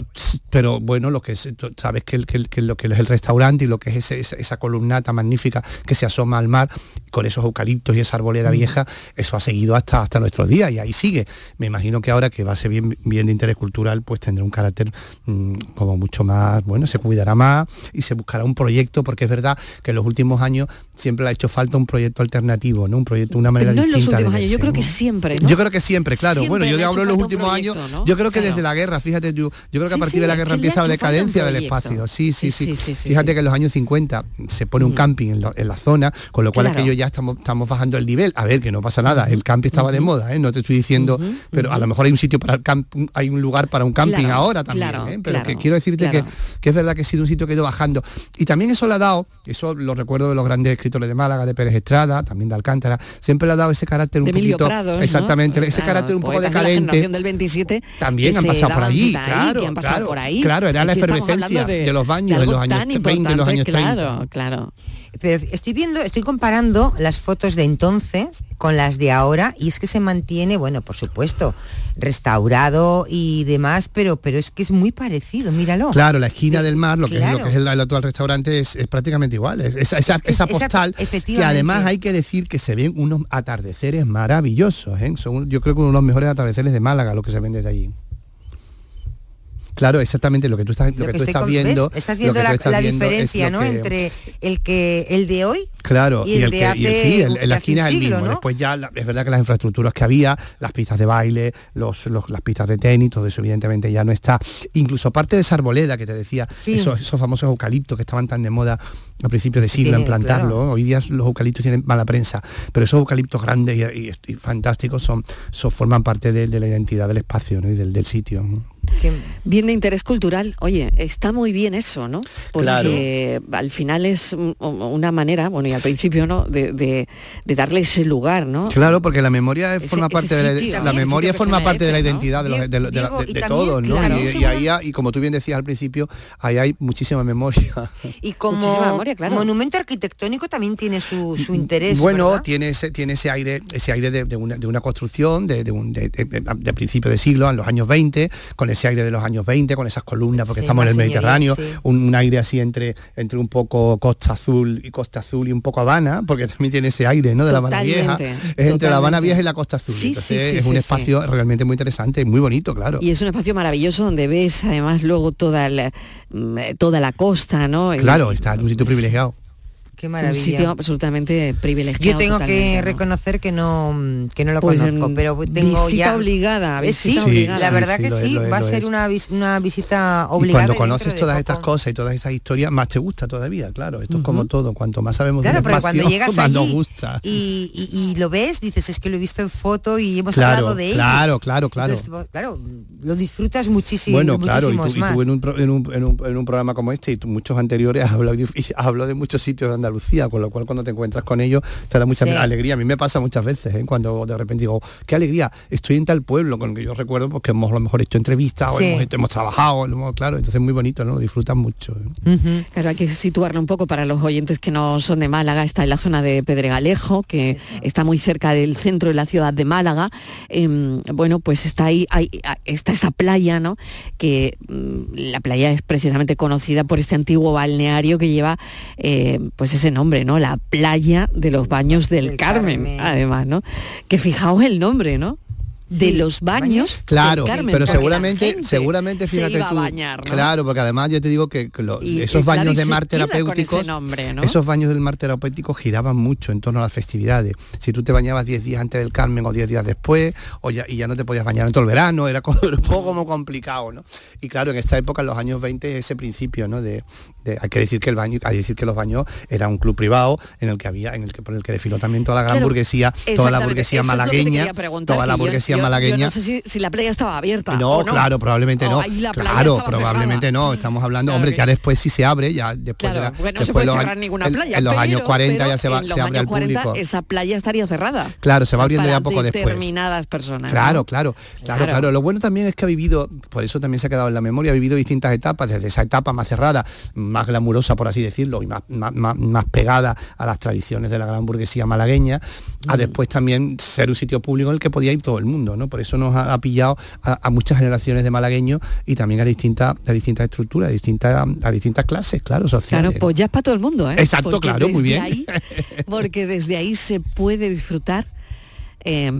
pero bueno, lo que es, tú sabes que, que que lo que es el restaurante y lo que es ese- esa, esa columnata magnífica que se asoma al mar con esos eucaliptos y esa arboleda vieja, eso ha seguido hasta hasta nuestros días y ahí sigue. Me imagino que ahora que va a ser bien, bien de interés cultural, pues tendrá un carácter mm, como mucho más, bueno, se cuidará más y se buscará un proyecto, porque es verdad que en los últimos años siempre le ha hecho falta un proyecto alternativo, ¿no? Un proyecto, una manera Pero no en los distinta de últimos años, yo creo que siempre, ¿no? Yo creo que siempre, claro. Siempre bueno, yo hablo en los últimos proyecto, años. ¿no? Yo creo que Claro. desde la guerra, fíjate tú, yo creo que Sí, a partir sí, de la guerra empieza la hecho falta un espacio. Sí sí sí, Fíjate que en los años 50 se pone un camping en, lo- en la zona, con lo cual Claro. aquello ya estamos, estamos bajando el nivel. A ver, que no pasa nada, el camping estaba de moda, ¿eh? no te estoy diciendo, pero a lo mejor hay un sitio para el camping, hay un lugar para un camping Claro, ahora también, claro, ¿eh? pero que quiero decirte que, que es verdad que ha sido un sitio que ha ido bajando. Y también eso le ha dado, eso lo recuerdo de los grandes escritores de Málaga, de Pérez Estrada, también de Alcántara, siempre le ha dado ese carácter un de poquito... Prados, ¿no? exactamente, ese carácter un poco la decadente. generación del 27 También han pasado por allí, claro, claro, por ahí. claro, era la efervescencia de los baños, de de los años tan 20, de los años 30. Claro, claro. Pero estoy viendo, estoy comparando las fotos de entonces con las de ahora y es que se mantiene, bueno, por supuesto, restaurado y demás, pero pero es que es muy parecido, míralo. Claro, la esquina del mar, lo que es claro. lo que es el, el actual restaurante es, es prácticamente igual. Es- esa, Es postal que efectivamente. además hay que decir que se ven unos atardeceres maravillosos. ¿eh? Son, yo creo que uno de los mejores atardeceres de Málaga, lo que se ven desde allí. Claro, exactamente lo que tú estás, lo Lo que que tú estoy estás con- viendo. ¿ves? Estás viendo la, estás la viendo es diferencia, ¿no? que- Entre el que el de hoy Claro, y y, el de que, y el- hace- sí, el- la hace esquina es el mismo. ¿no? Después ya la- es verdad que las infraestructuras que había, las pistas de baile, los, los- las pistas de tenis, todo eso evidentemente ya no está. Incluso parte de esa arboleda que te decía, Sí. esos, esos famosos eucaliptos que estaban tan de moda a principios de siglo en plantarlo. claro. Hoy día los eucaliptos tienen mala prensa, pero esos eucaliptos grandes y, y- y fantásticos son, son forman parte de, de la identidad del espacio ¿no? y del, del sitio. ¿no? Bien de interés cultural. Oye, está muy bien eso, ¿no? Porque al final es un- una manera, bueno, y al principio, ¿no? De, de- de darle ese lugar, ¿no? Claro, porque la memoria Ese- forma parte de la, memoria forma parte de la identidad de, los- de los- de la- Diego, de- y de también, todos, ¿no? claro, y, y ahí y como tú bien decías al principio, ahí hay muchísima memoria. y como memoria, claro. monumento arquitectónico también tiene su, su interés. bueno, ¿verdad? tiene ese, tiene ese aire, ese aire de, de una, de una construcción de, de, un, de, de- de principio de siglo, en los años 20, con ese aire de los años 20, con esas columnas, porque Sí, estamos en el Mediterráneo, sí. un, un aire así entre, entre un poco Costa Azul y Costa Azul y un poco Habana, porque también tiene ese aire, ¿no? De la Habana Vieja. Totalmente, Es entre la Habana. Vieja y la Costa Azul. Sí, Entonces sí, sí, es un espacio realmente muy interesante y muy bonito, claro. Y es un espacio maravilloso donde ves además luego toda la, mm, toda la costa, ¿no? Claro, está en un sitio privilegiado. Qué un maravilla. sitio absolutamente privilegiado. Yo tengo que ¿no? reconocer que no que no lo Pues, conozco, pero tengo visita ya obligada, Eh, visita sí, obligada. la verdad sí, que sí, es, va a ser una, vis- una visita Y obligada. cuando conoces de todas poco. estas cosas y todas estas historias, más te gusta todavía, claro. Esto es como todo, cuanto más sabemos Claro, del pero espacio, cuando llegas más nos gusta. y, y- y lo ves, dices, es que lo he visto en foto y hemos Claro, hablado de ello. claro, claro, claro. Entonces, claro, lo disfrutas muchísimo, bueno, claro, y tú, y en, un, en, un, en un- en un programa como este y tú muchos anteriores has hablado, y hablo de muchos sitios de Andalucía, con lo cual cuando te encuentras con ellos te da mucha Sí. alegría. A mí me pasa muchas veces, ¿eh? cuando de repente digo, qué alegría, estoy en tal pueblo, con el que yo recuerdo porque hemos a lo mejor hecho entrevistas o Sí. hemos, hemos trabajado, hemos- claro, entonces es muy bonito, ¿no? Lo disfrutan mucho. ¿eh? Claro, hay que situarlo un poco para los oyentes que no son de Málaga. Está en la zona de Pedregalejo, que está muy cerca del centro de la ciudad de Málaga. Em, bueno, pues está ahí, hay- a- está esa playa, ¿no? Que mm, la playa es precisamente conocida por este antiguo balneario que lleva, eh, pues ese nombre, ¿no? La playa de los baños del, Carmen, Carmen. además, ¿no? Que fijaos el nombre, ¿no? De los baños. Claro, del Carmen, pero seguramente, seguramente se fíjate iba a tú, bañar, ¿no? claro, porque además ya te digo que, que lo- Y- esos baños de se mar terapéuticos, ese nombre, ¿no? esos baños del mar terapéutico giraban mucho en torno a las festividades. Si tú te bañabas 10 días antes del Carmen o 10 días después, o ya, y ya no te podías bañar en todo el verano, era como, un poco como complicado, ¿no? Y claro, en esta época, en los años 20, ese principio, ¿no? De, de- hay que decir que el baño, hay que decir que los baños era un club privado en el que había, en el que por el que desfiló también toda la gran Claro, burguesía, toda la burguesía malagueña, toda la yo- burguesía yo malagueña. no sé si, si la playa estaba abierta. No, o no. claro, probablemente no. playa Claro, probablemente cerrada. no. Estamos hablando, Claro hombre, que- ya después sí se abre, ya después Claro, de la- porque no se puede cerrar años- ninguna en- playa. En, los años pero- 40 pero ya se, va, en los se abre al años 40 público. esa playa estaría cerrada. Claro, se va abriendo para ya poco después. determinadas personas. Claro, ¿no? claro, claro, Claro. Lo bueno también es que ha vivido, por eso también se ha quedado en la memoria, ha vivido distintas etapas, desde esa etapa más cerrada, más glamurosa, por así decirlo, y más, más, más- más pegada a las tradiciones de la gran burguesía malagueña, a Mm. después también ser un sitio público en el que podía ir todo el mundo, ¿no? Por eso nos ha, ha pillado a, a muchas generaciones de malagueños y también a distintas, a distintas estructuras, a distintas, a distintas clases, claro, sociales. Claro, pues ya es para todo el mundo, ¿eh? Exacto, Porque claro, muy bien. ahí- porque desde ahí se puede disfrutar, eh,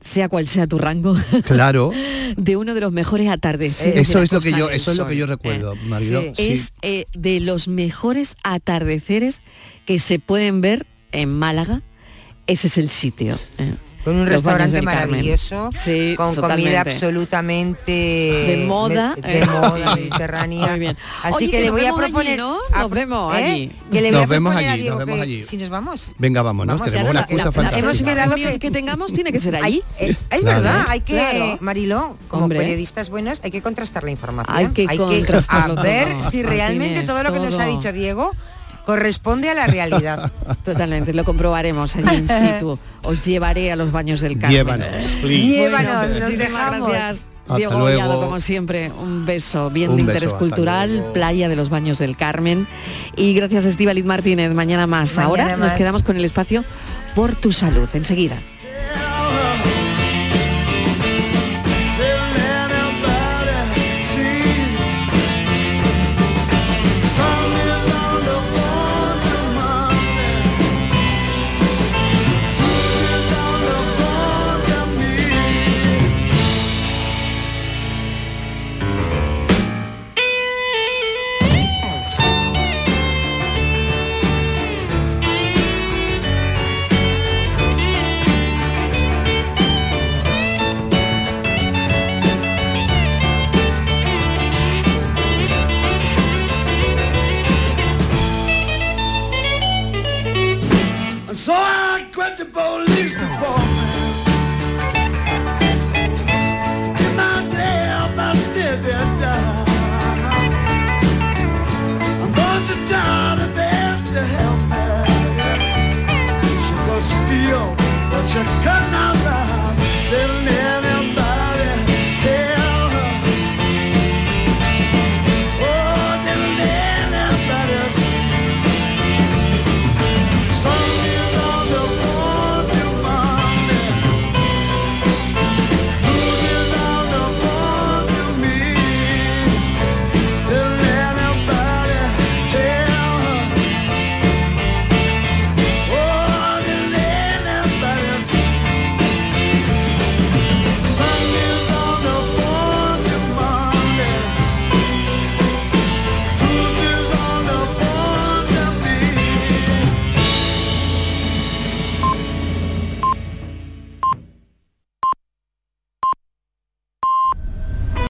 sea cual sea tu rango, Claro. de uno de los mejores atardeceres. de Eso es lo que yo, eso es lo que yo ¿eh? recuerdo, Mariló. sí. Es eh, de los mejores atardeceres que se pueden ver en Málaga. Ese es el sitio. ¿eh? Con un restaurante maravilloso, Sí, con totalmente. comida absolutamente De moda, me- de eh. moda mediterránea. Muy bien. Así Oye, que que le voy a allí, proponer, Nos vemos ¿eh? allí. Que le voy Nos a vemos proponer a allí, Diego nos vemos allí. si nos vamos. Venga, vámonos, Vamos, tenemos una la- excusa la- fantástica. hemos quedado que, que tengamos tiene que ser allí. Hay- eh, es Claro. verdad, hay que, Claro. Mariló, como Hombre. periodistas buenos, hay que contrastar la información. Hay que contrastarlo a ver todo, si realmente todo lo que nos ha dicho Diego corresponde a la realidad. Totalmente, lo comprobaremos allí in situ. Os llevaré a los baños del Carmen. Llévanos, please. Llévanos, nos dejamos. Gracias. Hasta Diego luego. Collado, como siempre, un beso bien Un de interés cultural, playa de los Baños del Carmen. Y gracias Estíbaliz Martínez, mañana más. Mañana Ahora nos quedamos con el espacio por tu salud, enseguida.